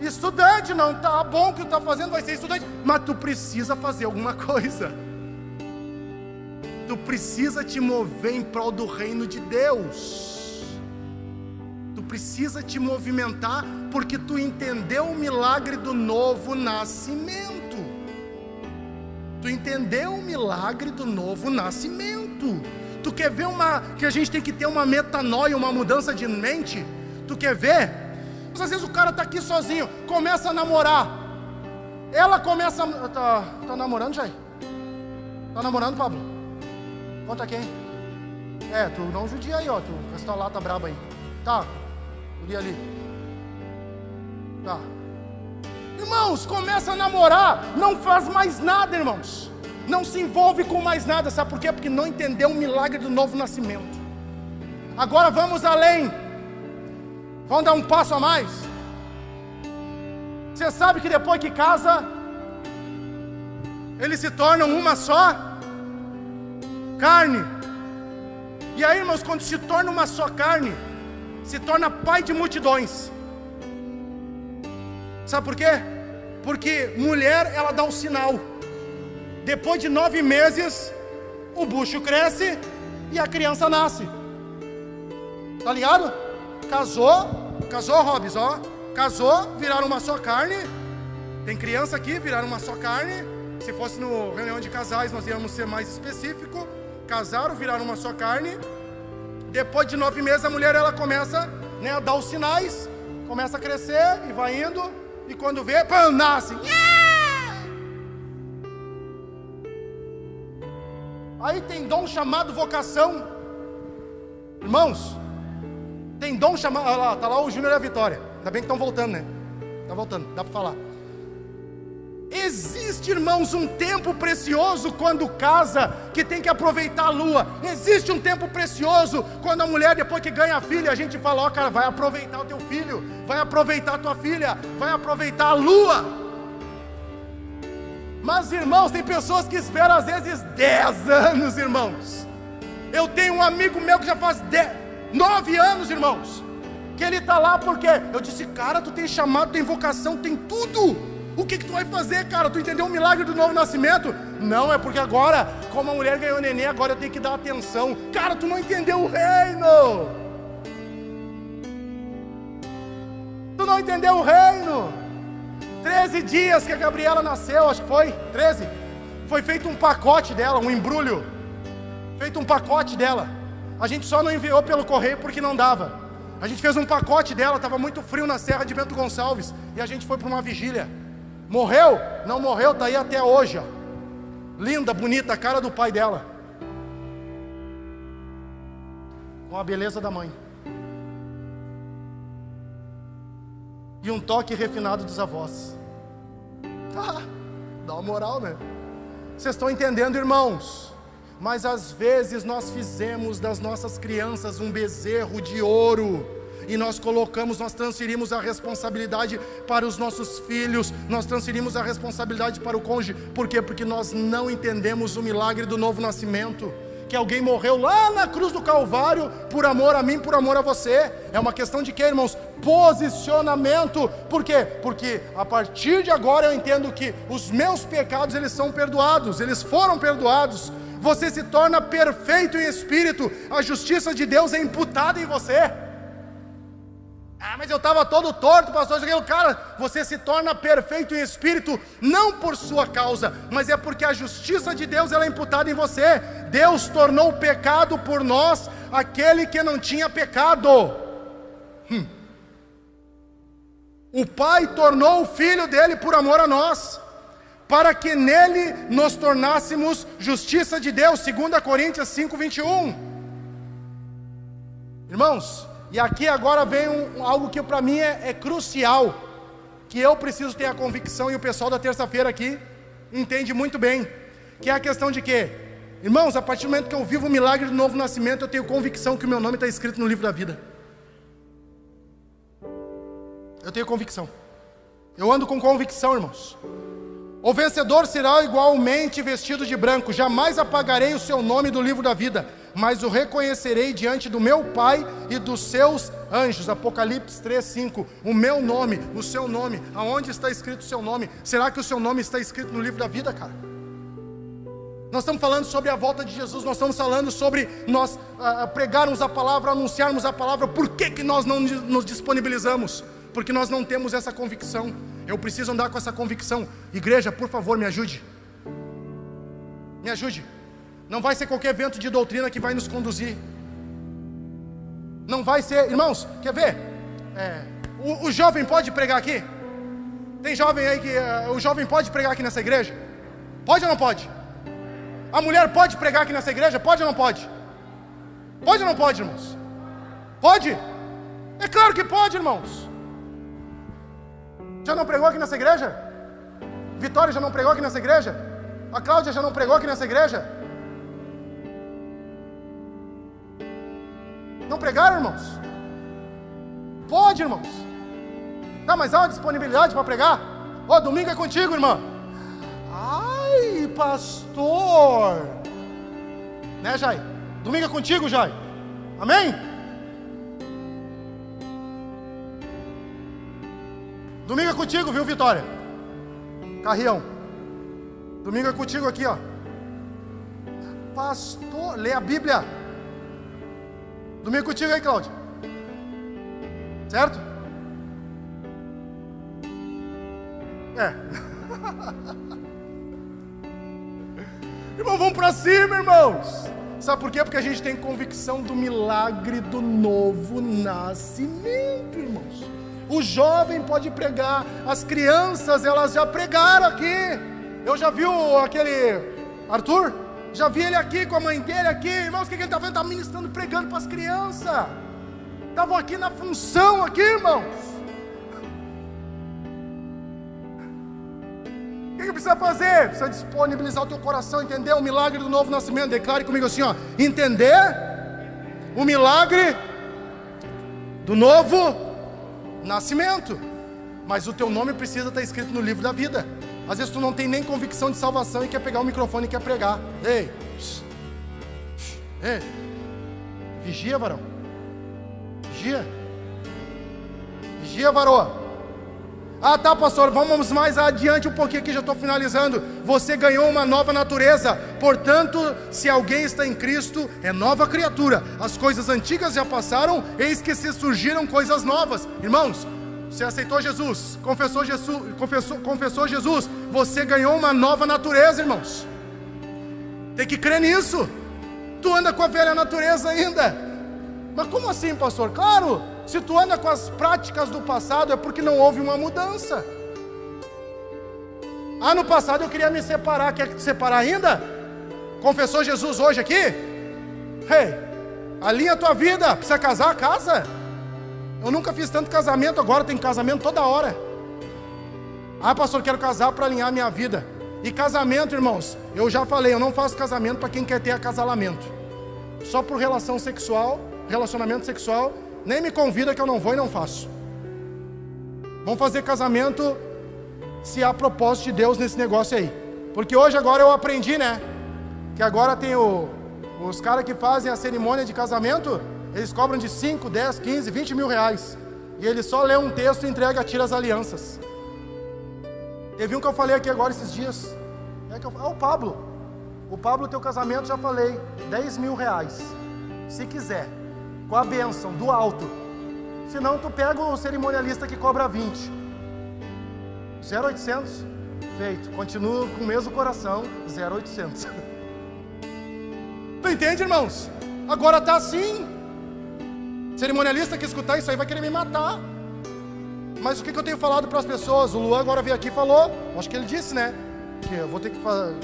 Estudante, não tá bom o que tu tá fazendo, vai ser estudante, mas tu precisa fazer alguma coisa tu precisa te mover em prol do reino de Deus. Tu precisa te movimentar porque tu entendeu o milagre do novo nascimento. Tu entendeu o milagre do novo nascimento. Tu quer ver uma que a gente tem que ter uma metanoia, uma mudança de mente? Tu quer ver? Mas às vezes o cara tá aqui sozinho, começa a namorar. Ela começa a... tá, tá namorando, Jair? Tá namorando, Pablo? Conta quem? É, tu não judia aí, ó. Tu com essa lata braba aí. Tá. Guri ali. Tá. Irmãos, começa a namorar, não faz mais nada, irmãos. Não se envolve com mais nada, sabe por quê? Porque não entendeu o milagre do novo nascimento. Agora vamos além. Vamos dar um passo a mais. Você sabe que depois que casa, eles se tornam uma só carne. E aí, irmãos, quando se torna uma só carne, se torna pai de multidões. Sabe por quê? Porque mulher, ela dá um sinal. Depois de nove meses, o bucho cresce e a criança nasce. Tá ligado? Casou, casou, Robes, ó. Casou, viraram uma só carne. Tem criança aqui, viraram uma só carne. Se fosse no reunião de casais, nós íamos ser mais específico. Casaram, viraram uma só carne. Depois de nove meses, a mulher ela começa né, a dar os sinais, começa a crescer e vai indo. E quando vê, pã, nasce. Aí tem dom chamado vocação. Irmãos, tem dom chamado. Olha lá, tá lá o Júnior e a Vitória. Ainda bem que estão voltando, né? Tá voltando, dá para falar. Existe, irmãos, um tempo precioso quando casa, que tem que aproveitar a lua. Existe um tempo precioso quando a mulher, depois que ganha a filha, a gente fala: Ó, oh, cara, vai aproveitar o teu filho, vai aproveitar a tua filha, vai aproveitar a lua. Mas, irmãos, tem pessoas que esperam às vezes 10 anos, irmãos. Eu tenho um amigo meu que já faz 10, 9 anos, irmãos, que ele está lá porque eu disse: Cara, tu tem chamado, tem vocação, tem tudo. O que, que tu vai fazer, cara? Tu entendeu o milagre do novo nascimento? Não, é porque agora, como a mulher ganhou neném, agora eu tenho que dar atenção. Cara, tu não entendeu o reino. Tu não entendeu o reino. Treze dias que a Gabriela nasceu, acho que foi. Treze. Foi feito um pacote dela, um embrulho. Feito um pacote dela. A gente só não enviou pelo correio porque não dava. A gente fez um pacote dela, estava muito frio na Serra de Bento Gonçalves. E a gente foi para uma vigília. Morreu? Não morreu, está aí até hoje. Ó. Linda, bonita, a cara do pai dela. Com a beleza da mãe. E um toque refinado dos avós. Ah, dá uma moral, né? Vocês estão entendendo, irmãos? Mas às vezes nós fizemos das nossas crianças um bezerro de ouro e nós colocamos, nós transferimos a responsabilidade para os nossos filhos, nós transferimos a responsabilidade para o cônjuge, por quê? Porque nós não entendemos o milagre do novo nascimento. Que alguém morreu lá na cruz do Calvário por amor a mim, por amor a você. É uma questão de quê, irmãos? Posicionamento. Por quê? Porque a partir de agora eu entendo que os meus pecados eles são perdoados, eles foram perdoados você se torna perfeito em espírito, a justiça de Deus é imputada em você. Mas eu estava todo torto, pastor. Eu cara, você se torna perfeito em espírito, não por sua causa, mas é porque a justiça de Deus ela é imputada em você. Deus tornou pecado por nós aquele que não tinha pecado. Hum. O Pai tornou o Filho dele por amor a nós, para que nele nos tornássemos justiça de Deus, 2 Coríntios 5, 21. Irmãos, e aqui agora vem um, algo que para mim é, é crucial, que eu preciso ter a convicção, e o pessoal da terça-feira aqui entende muito bem, que é a questão de que, irmãos, a partir do momento que eu vivo o milagre do novo nascimento, eu tenho convicção que o meu nome está escrito no livro da vida. Eu tenho convicção. Eu ando com convicção, irmãos. O vencedor será igualmente vestido de branco, jamais apagarei o seu nome do livro da vida mas o reconhecerei diante do meu Pai e dos seus anjos. Apocalipse 3:5. O meu nome, o seu nome, aonde está escrito o seu nome? Será que o seu nome está escrito no livro da vida, cara? Nós estamos falando sobre a volta de Jesus, nós estamos falando sobre nós uh, pregarmos a palavra, anunciarmos a palavra. Por que, que nós não nos disponibilizamos? Porque nós não temos essa convicção. Eu preciso andar com essa convicção. Igreja, por favor, me ajude. Me ajude. Não vai ser qualquer vento de doutrina que vai nos conduzir. Não vai ser, irmãos, quer ver? É, o, o, jovem pode pregar aqui? Tem jovem aí que. Uh, o jovem pode pregar aqui nessa igreja? Pode ou não pode? A mulher pode pregar aqui nessa igreja? Pode ou não pode? Pode ou não pode, irmãos? Pode? É claro que pode, irmãos. Já não pregou aqui nessa igreja? Vitória já não pregou aqui nessa igreja? A Cláudia já não pregou aqui nessa igreja? Não pregaram, irmãos? Pode, irmãos. Tá, mas há uma disponibilidade para pregar? Ó, domingo é contigo, irmã. Ai, pastor. Né, Jai? Domingo é contigo, Jai. Amém? Domingo é contigo, viu, Vitória? Carrião. Domingo é contigo aqui, ó. Pastor, lê a Bíblia. Domingo contigo aí, Cláudio. Certo? É. Irmão, vamos para cima, irmãos. Sabe por quê? Porque a gente tem convicção do milagre do novo nascimento, irmãos. O jovem pode pregar, as crianças elas já pregaram aqui. Eu já vi aquele Arthur, já vi ele aqui com a mãe dele aqui, irmãos, o que, ele está fazendo? Está ministrando, pregando para as crianças. Estavam aqui na função aqui, irmãos. O que, que precisa fazer? Precisa disponibilizar o teu coração, entender o milagre do novo nascimento. Declare comigo assim, ó, entender o milagre do novo nascimento. Mas o teu nome precisa estar escrito no livro da vida. Às vezes tu não tem nem convicção de salvação e quer pegar o microfone e quer pregar. Ei, ei, vigia, varão. Vigia. Vigia, varoa. Ah, tá, pastor, vamos mais adiante um pouquinho aqui, já estou finalizando. Você ganhou uma nova natureza, portanto, se alguém está em Cristo, é nova criatura. As coisas antigas já passaram, eis que se surgiram coisas novas. Irmãos, você aceitou Jesus, confessou Jesus, confessou, confessou Jesus, você ganhou uma nova natureza, irmãos. Tem que crer nisso. Tu anda com a velha natureza ainda. Mas como assim, pastor? Claro, se tu anda com as práticas do passado é porque não houve uma mudança. Ah, no passado eu queria me separar, quer separar ainda? Confessou Jesus hoje aqui? Hey, alinha a tua vida, precisa casar, casa. Eu nunca fiz tanto casamento, agora tem casamento toda hora. Ah, pastor, quero casar para alinhar minha vida. E casamento, irmãos, eu já falei, eu não faço casamento para quem quer ter acasalamento. Só por relação sexual, relacionamento sexual, nem me convida que eu não vou e não faço. Vamos fazer casamento se há propósito de Deus nesse negócio aí. Porque hoje agora eu aprendi, né? Que agora tem o, os caras que fazem a cerimônia de casamento, eles cobram de 5, 10, 15, 20 mil reais. E ele só lê um texto e entrega, tira as alianças. Teve um que eu falei aqui agora esses dias. É que eu, ah, o Pablo. O Pablo, teu casamento, já falei, 10 mil reais. Se quiser, com a bênção do alto. Senão tu pega o cerimonialista que cobra 20. 0,800. Feito. Continua com o mesmo coração, 0,800. Tu entende, irmãos? Agora está assim. Cerimonialista que escutar isso aí vai querer me matar. Mas o que, eu tenho falado para as pessoas? O Luan agora veio aqui e falou, acho que ele disse, né? Que eu vou ter que fazer.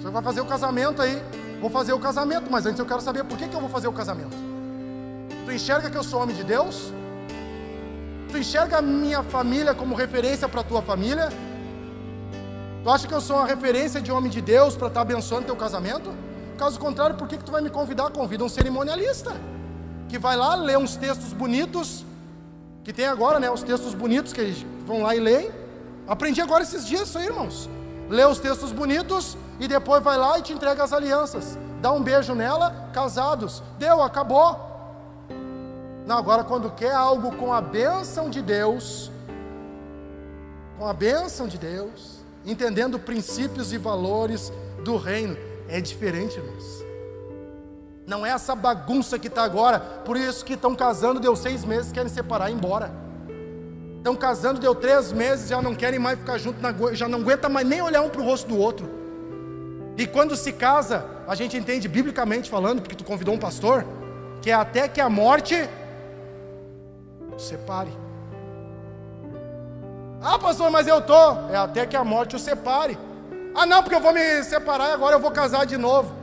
Você vai fazer o casamento aí. Vou fazer o casamento, mas antes eu quero saber por que, que eu vou fazer o casamento. Tu enxerga que eu sou homem de Deus? Tu enxerga a minha família como referência para a tua família? Tu acha que eu sou uma referência de homem de Deus para estar tá abençoando teu casamento? Caso contrário, por que, que tu vai me convidar? Convida um cerimonialista que vai lá ler uns textos bonitos, que tem agora, né? Os textos bonitos que eles vão lá e leem. Aprendi agora esses dias isso aí, irmãos. Lê os textos bonitos e depois vai lá e te entrega as alianças. Dá um beijo nela, casados. Deu, acabou. Não, agora quando quer algo com a bênção de Deus, com a bênção de Deus, entendendo princípios e valores do reino, é diferente, irmãos. Não é essa bagunça que está agora. Por isso que estão casando, deu seis meses, querem separar e ir embora. Estão casando, deu três meses, já não querem mais ficar junto, já não aguenta mais nem olhar um para o rosto do outro. E quando se casa, a gente entende biblicamente falando, porque tu convidou um pastor, que é até que a morte separe. Ah, pastor, mas eu tô. É até que a morte o separe. Ah, não, porque eu vou me separar e agora eu vou casar de novo.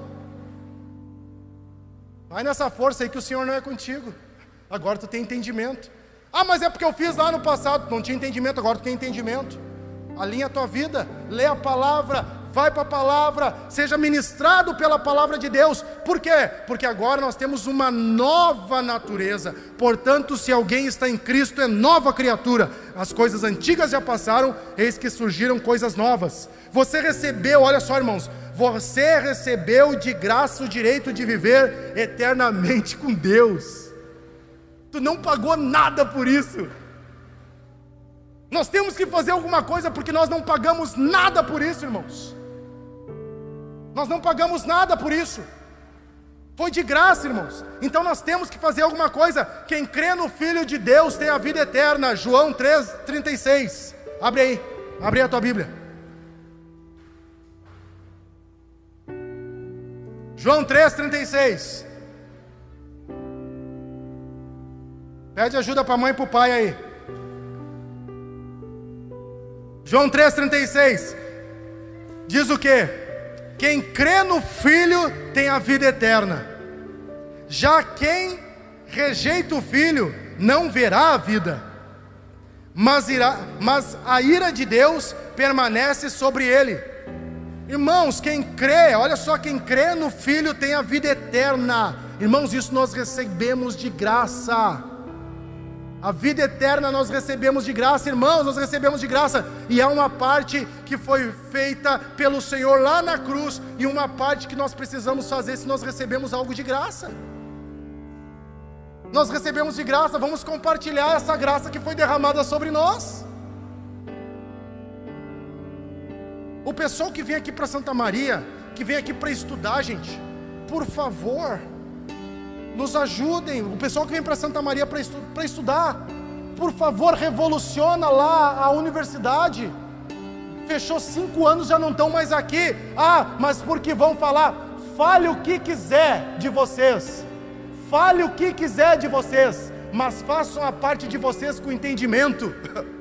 Vai nessa força aí que o Senhor não é contigo. Agora tu tem entendimento. Ah, mas é porque eu fiz lá no passado, não tinha entendimento, agora tu tem entendimento. Alinha a tua vida, lê a palavra, vai para a palavra, seja ministrado pela palavra de Deus. Por quê? Porque agora nós temos uma nova natureza. Portanto, se alguém está em Cristo, é nova criatura. As coisas antigas já passaram, eis que surgiram coisas novas. Você recebeu, olha só, irmãos, você recebeu de graça o direito de viver eternamente com Deus. Tu não pagou nada por isso. Nós temos que fazer alguma coisa porque nós não pagamos nada por isso, irmãos. Nós não pagamos nada por isso. Foi de graça, irmãos. Então nós temos que fazer alguma coisa. Quem crê no Filho de Deus tem a vida eterna. João 3,36. Abre aí. Abre aí a tua Bíblia. João 3,36. Pede ajuda para a mãe e para o pai aí. João 3,36. Diz o que? Quem crê no Filho tem a vida eterna. Já quem rejeita o Filho não verá a vida, mas, irá, mas a ira de Deus permanece sobre ele. Irmãos, quem crê, olha só, quem crê no Filho tem a vida eterna. Irmãos, isso nós recebemos de graça. A vida eterna nós recebemos de graça, irmãos, nós recebemos de graça. E há uma parte que foi feita pelo Senhor lá na cruz, e uma parte que nós precisamos fazer se nós recebemos algo de graça. Nós recebemos de graça, vamos compartilhar essa graça que foi derramada sobre nós. O pessoal que vem aqui para Santa Maria, que vem aqui para estudar, gente, por favor, nos ajudem. O pessoal que vem para Santa Maria para estu estudar, por favor, revoluciona lá a universidade. Fechou cinco anos, já não estão mais aqui. Ah, mas porque vão falar? Fale o que quiser de vocês. Fale o que quiser de vocês, mas façam a parte de vocês com entendimento.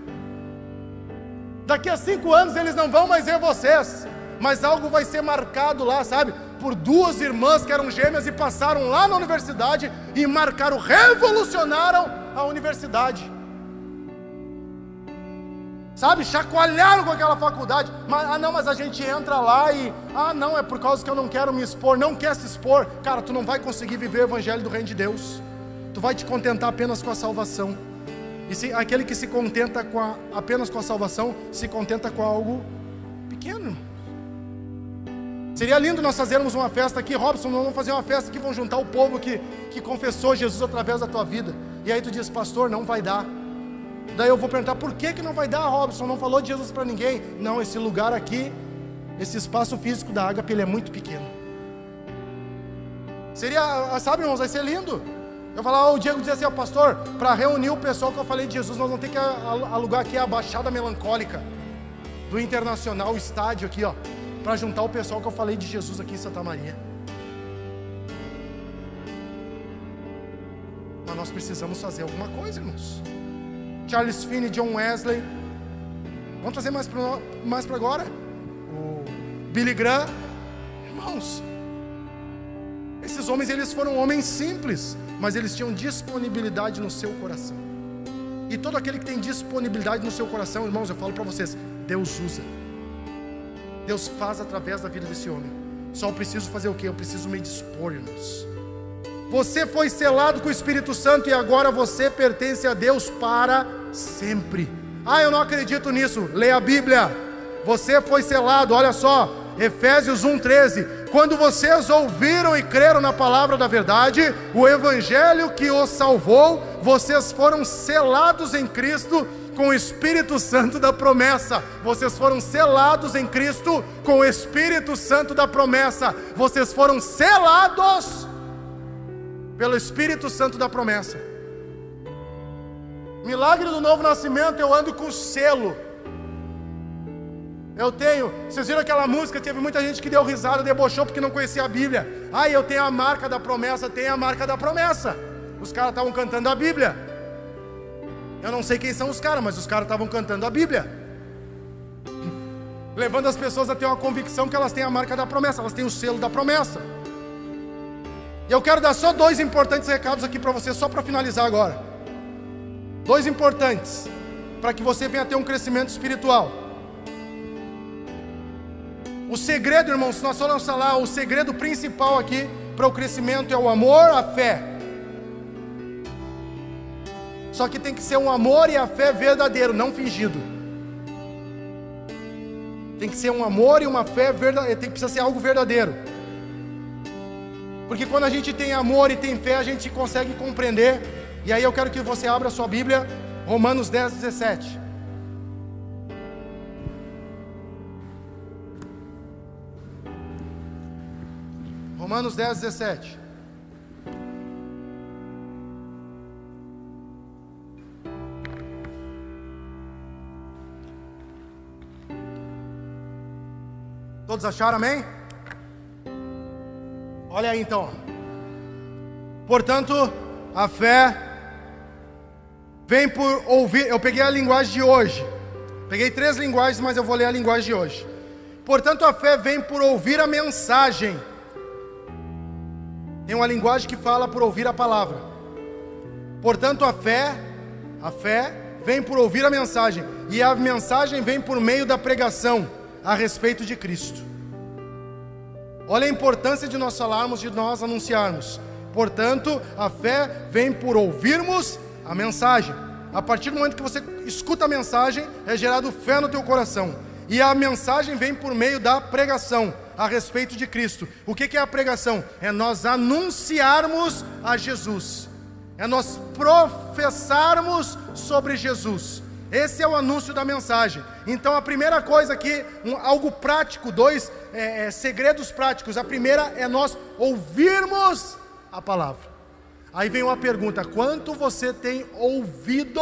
Daqui a cinco anos eles não vão mais ver vocês, mas algo vai ser marcado lá, sabe? por duas irmãs que eram gêmeas e passaram lá na universidade e marcaram, revolucionaram a universidade. Sabe, chacoalharam com aquela faculdade. Mas, ah, não, mas a gente entra lá e. Ah, não, é por causa que eu não quero me expor. Não quer se expor. Cara, tu não vai conseguir viver o evangelho do reino de Deus. Tu vai te contentar apenas com a salvação. E se, aquele que se contenta com a, apenas com a salvação, se contenta com algo pequeno. Seria lindo nós fazermos uma festa aqui, Robson, nós vamos fazer uma festa que vão juntar o povo que, que confessou Jesus através da tua vida. E aí tu diz, pastor, não vai dar. Daí eu vou perguntar, por que, que não vai dar, Robson? Não falou de Jesus para ninguém. Não, esse lugar aqui, esse espaço físico da Ágape, ele é muito pequeno. Seria, sabe, irmãos, vai ser lindo. Eu falar, o Diego dizia assim, ó, pastor, para reunir o pessoal que eu falei de Jesus, nós vamos ter que alugar aqui a Baixada Melancólica do Internacional Estádio aqui, ó para juntar o pessoal que eu falei de Jesus aqui em Santa Maria. Mas nós precisamos fazer alguma coisa, irmãos. Charles Finney, John Wesley. Vamos trazer mais para mais agora? O Billy Graham. Irmãos, esses homens eles foram homens simples, mas eles tinham disponibilidade no seu coração. E todo aquele que tem disponibilidade no seu coração, irmãos, eu falo para vocês, Deus usa. Deus faz através da vida desse homem. Só eu preciso fazer o que? Eu preciso me dispor, irmãos. Você foi selado com o Espírito Santo e agora você pertence a Deus para sempre. Ah, eu não acredito nisso. Leia a Bíblia. Você foi selado, olha só, Efésios 1:13. Quando vocês ouviram e creram na palavra da verdade, o evangelho que os salvou, vocês foram selados em Cristo com o Espírito Santo da promessa. Vocês foram selados em Cristo com o Espírito Santo da promessa. Vocês foram selados pelo Espírito Santo da promessa. Milagre do novo nascimento, eu ando com selo. Eu tenho, vocês viram aquela música? Teve muita gente que deu risada, debochou porque não conhecia a Bíblia. Ah, eu tenho a marca da promessa, tenho a marca da promessa. Os caras estavam cantando a Bíblia. Eu não sei quem são os caras, mas os caras estavam cantando a Bíblia. levando as pessoas a ter uma convicção que elas têm a marca da promessa, elas têm o selo da promessa. E eu quero dar só dois importantes recados aqui para você, só para finalizar agora. Dois importantes, para que você venha ter um crescimento espiritual. O segredo, irmãos, nós formos falar, o segredo principal aqui para o crescimento é o amor, a fé. Só que tem que ser um amor e a fé verdadeiro, não fingido. Tem que ser um amor e uma fé verdadeira, tem que precisar ser algo verdadeiro. Porque quando a gente tem amor e tem fé, a gente consegue compreender. E aí eu quero que você abra sua Bíblia, Romanos 10, 17. Romanos 10, 17. Todos acharam, amém? Olha aí então. Portanto, a fé vem por ouvir. Eu peguei a linguagem de hoje. Peguei três linguagens, mas eu vou ler a linguagem de hoje. Portanto, a fé vem por ouvir a mensagem. Tem uma linguagem que fala por ouvir a palavra. Portanto, a fé, a fé vem por ouvir a mensagem, e a mensagem vem por meio da pregação a respeito de Cristo. Olha a importância de nós falarmos, de nós anunciarmos. Portanto, a fé vem por ouvirmos a mensagem. A partir do momento que você escuta a mensagem, é gerado fé no teu coração. E a mensagem vem por meio da pregação a respeito de Cristo. O que é a pregação? É nós anunciarmos a Jesus. É nós professarmos sobre Jesus. Esse é o anúncio da mensagem. Então, a primeira coisa aqui, um, algo prático, dois é, é, segredos práticos. A primeira é nós ouvirmos a palavra. Aí vem uma pergunta: quanto você tem ouvido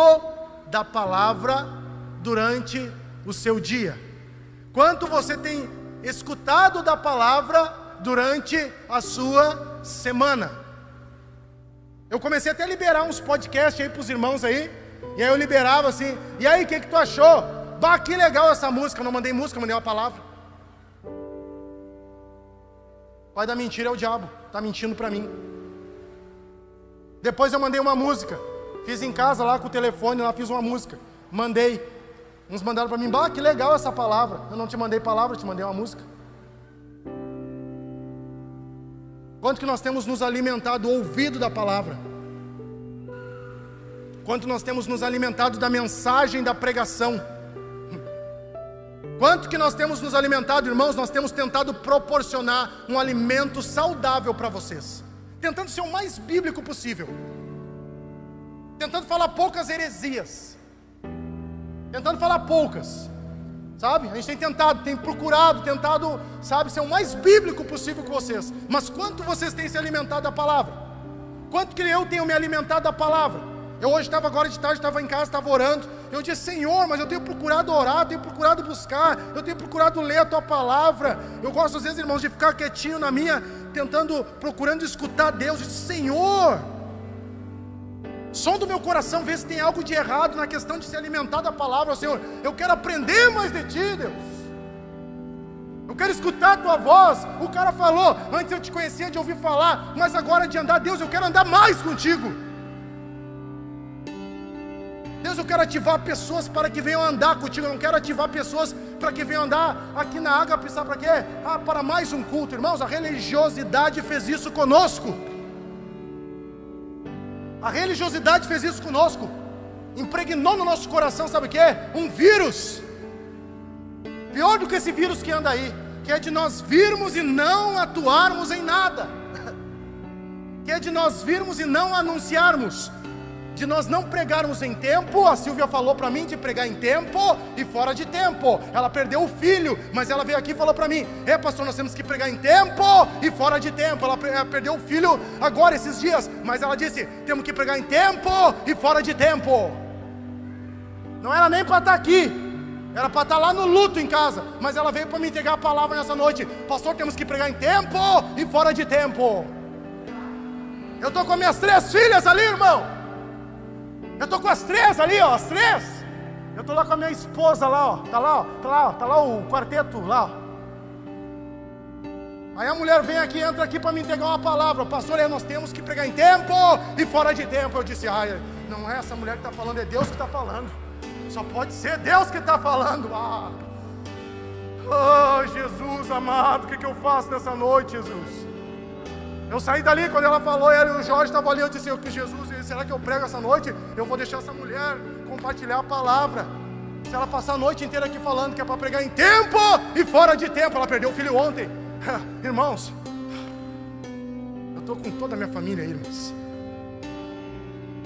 da palavra durante o seu dia? Quanto você tem escutado da palavra durante a sua semana? Eu comecei até a liberar uns podcasts aí para os irmãos aí. E aí eu liberava assim, e aí, o que, que tu achou? Bah, que legal essa música. Não mandei música, mandei uma palavra. O pai da mentira é o diabo, está mentindo para mim. Depois eu mandei uma música. Fiz em casa lá com o telefone, lá fiz uma música. Mandei. Uns mandaram para mim, bah, que legal essa palavra. Eu não te mandei palavra, eu te mandei uma música. Quanto que nós temos nos alimentado ouvido da palavra? Quanto nós temos nos alimentado da mensagem da pregação? Quanto que nós temos nos alimentado, irmãos? Nós temos tentado proporcionar um alimento saudável para vocês, tentando ser o mais bíblico possível, tentando falar poucas heresias, tentando falar poucas, sabe? A gente tem tentado, tem procurado, tentado, sabe, ser o mais bíblico possível com vocês. Mas quanto vocês têm se alimentado da palavra? Quanto que eu tenho me alimentado da palavra? Eu hoje estava agora de tarde, estava em casa, estava orando. Eu disse, Senhor, mas eu tenho procurado orar, tenho procurado buscar, eu tenho procurado ler a tua palavra. Eu gosto às vezes, irmãos, de ficar quietinho na minha, tentando, procurando escutar Deus. Eu disse, Senhor, som do meu coração, vê se tem algo de errado na questão de se alimentar da palavra, Senhor. Eu quero aprender mais de ti, Deus. Eu quero escutar a tua voz. O cara falou, antes eu te conhecia de ouvir falar, mas agora de andar, Deus, eu quero andar mais contigo. Deus, eu quero ativar pessoas para que venham andar contigo. Eu não quero ativar pessoas para que venham andar aqui na água, pensar para quê? Ah, para mais um culto, irmãos. A religiosidade fez isso conosco. A religiosidade fez isso conosco. Impregnou no nosso coração, sabe o que? Um vírus. Pior do que esse vírus que anda aí, que é de nós virmos e não atuarmos em nada. Que é de nós virmos e não anunciarmos de nós não pregarmos em tempo. A Silvia falou para mim de pregar em tempo e fora de tempo. Ela perdeu o filho, mas ela veio aqui e falou para mim: É, pastor, nós temos que pregar em tempo e fora de tempo. Ela perdeu o filho agora, esses dias, mas ela disse: Temos que pregar em tempo e fora de tempo. Não era nem para estar tá aqui, era para estar tá lá no luto em casa, mas ela veio para me entregar a palavra nessa noite: Pastor, temos que pregar em tempo e fora de tempo. Eu estou com minhas três filhas ali, irmão. Eu estou com as três ali, ó, as três. Eu tô lá com a minha esposa lá, ó. Tá lá, ó. Tá lá, ó. Tá lá o quarteto lá, ó. Aí a mulher vem aqui, entra aqui para me entregar uma palavra. Pastor, é, nós temos que pregar em tempo e fora de tempo. Eu disse, ai, não é essa mulher que está falando, é Deus que está falando. Só pode ser Deus que está falando. Ah. Oh, Jesus amado, o que, que eu faço nessa noite, Jesus? Eu saí dali quando ela falou, ela e o Jorge estavam ali. Eu disse, eu que Jesus, será que eu prego essa noite? Eu vou deixar essa mulher compartilhar a palavra. Se ela passar a noite inteira aqui falando que é para pregar em tempo e fora de tempo, ela perdeu o filho ontem. Irmãos, eu estou com toda a minha família aí, irmãos.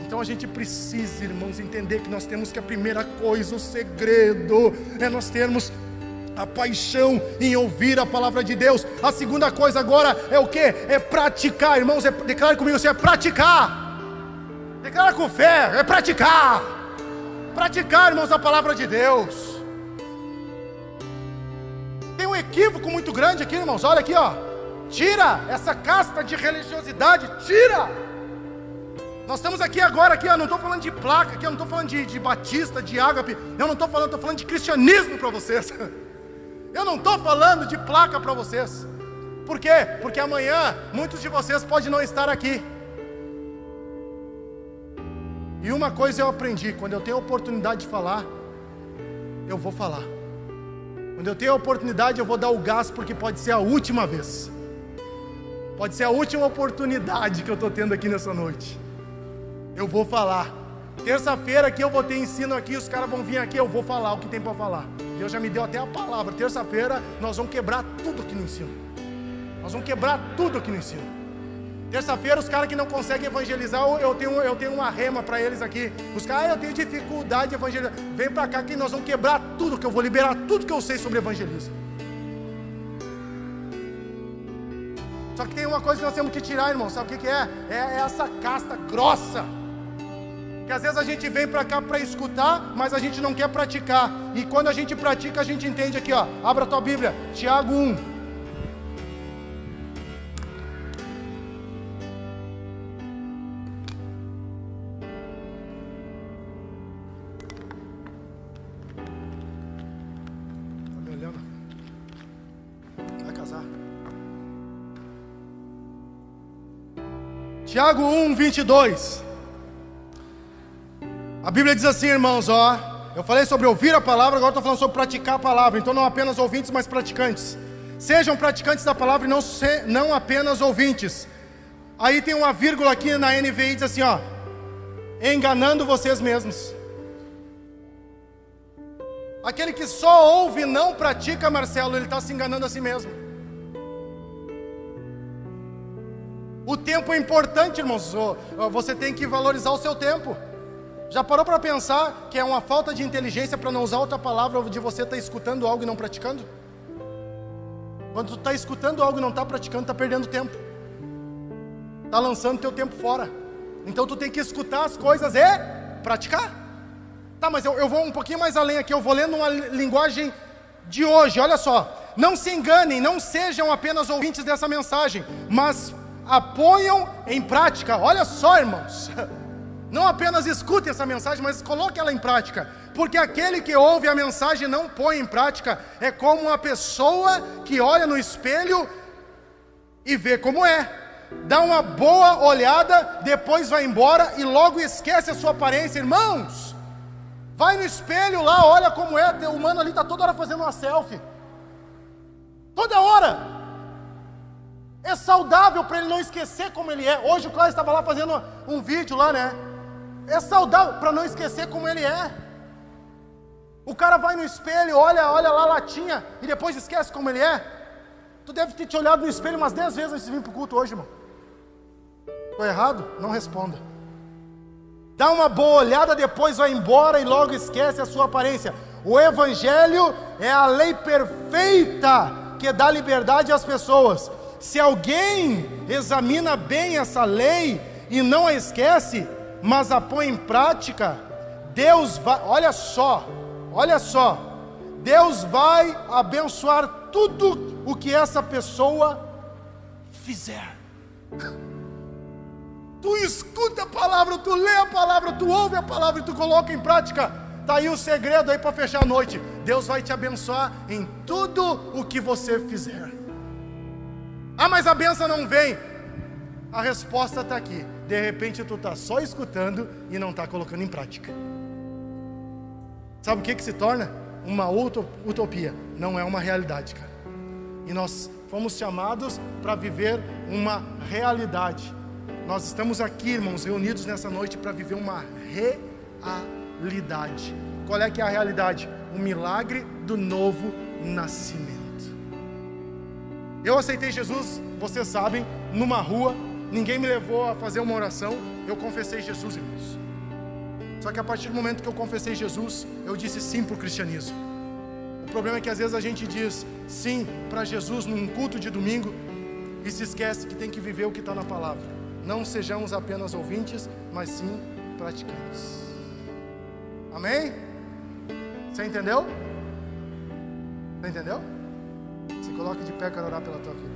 Então a gente precisa, irmãos, entender que nós temos que a primeira coisa, o segredo, é nós termos a paixão em ouvir a palavra de Deus. A segunda coisa agora é o que? É praticar, irmãos. É, declare comigo, você é praticar. Declara com fé, é praticar. Praticar, irmãos, a palavra de Deus um equívoco muito grande aqui, irmãos. Olha aqui, ó. Tira essa casta de religiosidade, tira. Nós estamos aqui agora, aqui, ó, não estou falando de placa, aqui, eu não estou falando de, de batista, de ágape, eu não estou falando, estou falando de cristianismo para vocês. Eu não estou falando de placa para vocês. Por quê? Porque amanhã muitos de vocês podem não estar aqui. E uma coisa eu aprendi, quando eu tenho a oportunidade de falar, eu vou falar. Quando eu tenho a oportunidade, eu vou dar o gás, porque pode ser a última vez. Pode ser a última oportunidade que eu estou tendo aqui nessa noite. Eu vou falar. Terça-feira aqui eu vou ter ensino aqui, os caras vão vir aqui, eu vou falar o que tem para falar. Deus já me deu até a palavra. Terça-feira nós vamos quebrar tudo aqui no ensino. Nós vamos quebrar tudo aqui no ensino. Terça-feira, os caras que não conseguem evangelizar, eu tenho, eu tenho uma rema para eles aqui. Os caras, ah, eu tenho dificuldade de evangelizar. Vem para cá que nós vamos quebrar tudo, que eu vou liberar tudo que eu sei sobre evangelismo. Só que tem uma coisa que nós temos que tirar, irmão. Sabe o que, que é? É essa casta grossa. Que às vezes a gente vem para cá para escutar, mas a gente não quer praticar. E quando a gente pratica, a gente entende aqui, ó. Abra a tua Bíblia, Tiago 1. Tiago 1, 22. A Bíblia diz assim, irmãos, ó. Eu falei sobre ouvir a palavra, agora estou falando sobre praticar a palavra. Então, não apenas ouvintes, mas praticantes. Sejam praticantes da palavra e não, se, não apenas ouvintes. Aí tem uma vírgula aqui na NVI, diz assim, ó. Enganando vocês mesmos. Aquele que só ouve e não pratica, Marcelo, ele está se enganando a si mesmo. O tempo é importante, irmãos. Você tem que valorizar o seu tempo. Já parou para pensar que é uma falta de inteligência para não usar outra palavra de você estar tá escutando algo e não praticando? Quando tu está escutando algo e não está praticando, está perdendo tempo. Está lançando teu tempo fora. Então tu tem que escutar as coisas e praticar. Tá, mas eu, eu vou um pouquinho mais além aqui. Eu vou lendo uma linguagem de hoje. Olha só. Não se enganem, não sejam apenas ouvintes dessa mensagem, mas apoiam em prática. Olha só, irmãos. Não apenas escutem essa mensagem, mas coloque ela em prática. Porque aquele que ouve a mensagem e não põe em prática é como uma pessoa que olha no espelho e vê como é. Dá uma boa olhada, depois vai embora e logo esquece a sua aparência. Irmãos, vai no espelho lá, olha como é. O humano ali está toda hora fazendo uma selfie. Toda hora. É saudável para ele não esquecer como ele é. Hoje o Cláudio estava lá fazendo um vídeo lá, né? É saudável para não esquecer como ele é. O cara vai no espelho, olha, olha lá a latinha e depois esquece como ele é. Tu deve ter te olhado no espelho umas 10 vezes antes de vir para o culto hoje, irmão. Estou errado? Não responda. Dá uma boa olhada, depois vai embora e logo esquece a sua aparência. O Evangelho é a lei perfeita que dá liberdade às pessoas. Se alguém examina bem essa lei e não a esquece, mas a põe em prática, Deus vai, olha só, olha só, Deus vai abençoar tudo o que essa pessoa fizer. Tu escuta a palavra, tu lê a palavra, tu ouve a palavra e tu coloca em prática. Tá aí o segredo aí para fechar a noite. Deus vai te abençoar em tudo o que você fizer. Ah, mas a benção não vem. A resposta está aqui. De repente tu está só escutando e não está colocando em prática. Sabe o que, que se torna? Uma utopia. Não é uma realidade, cara. E nós fomos chamados para viver uma realidade. Nós estamos aqui, irmãos, reunidos nessa noite para viver uma realidade. Qual é que é a realidade? O milagre do novo nascimento. Eu aceitei Jesus, vocês sabem, numa rua, ninguém me levou a fazer uma oração, eu confessei Jesus, irmãos. Só que a partir do momento que eu confessei Jesus, eu disse sim para o cristianismo. O problema é que às vezes a gente diz sim para Jesus num culto de domingo e se esquece que tem que viver o que está na palavra. Não sejamos apenas ouvintes, mas sim praticantes. Amém? Você entendeu? Você entendeu? Se coloque de pé, quero orar pela tua vida.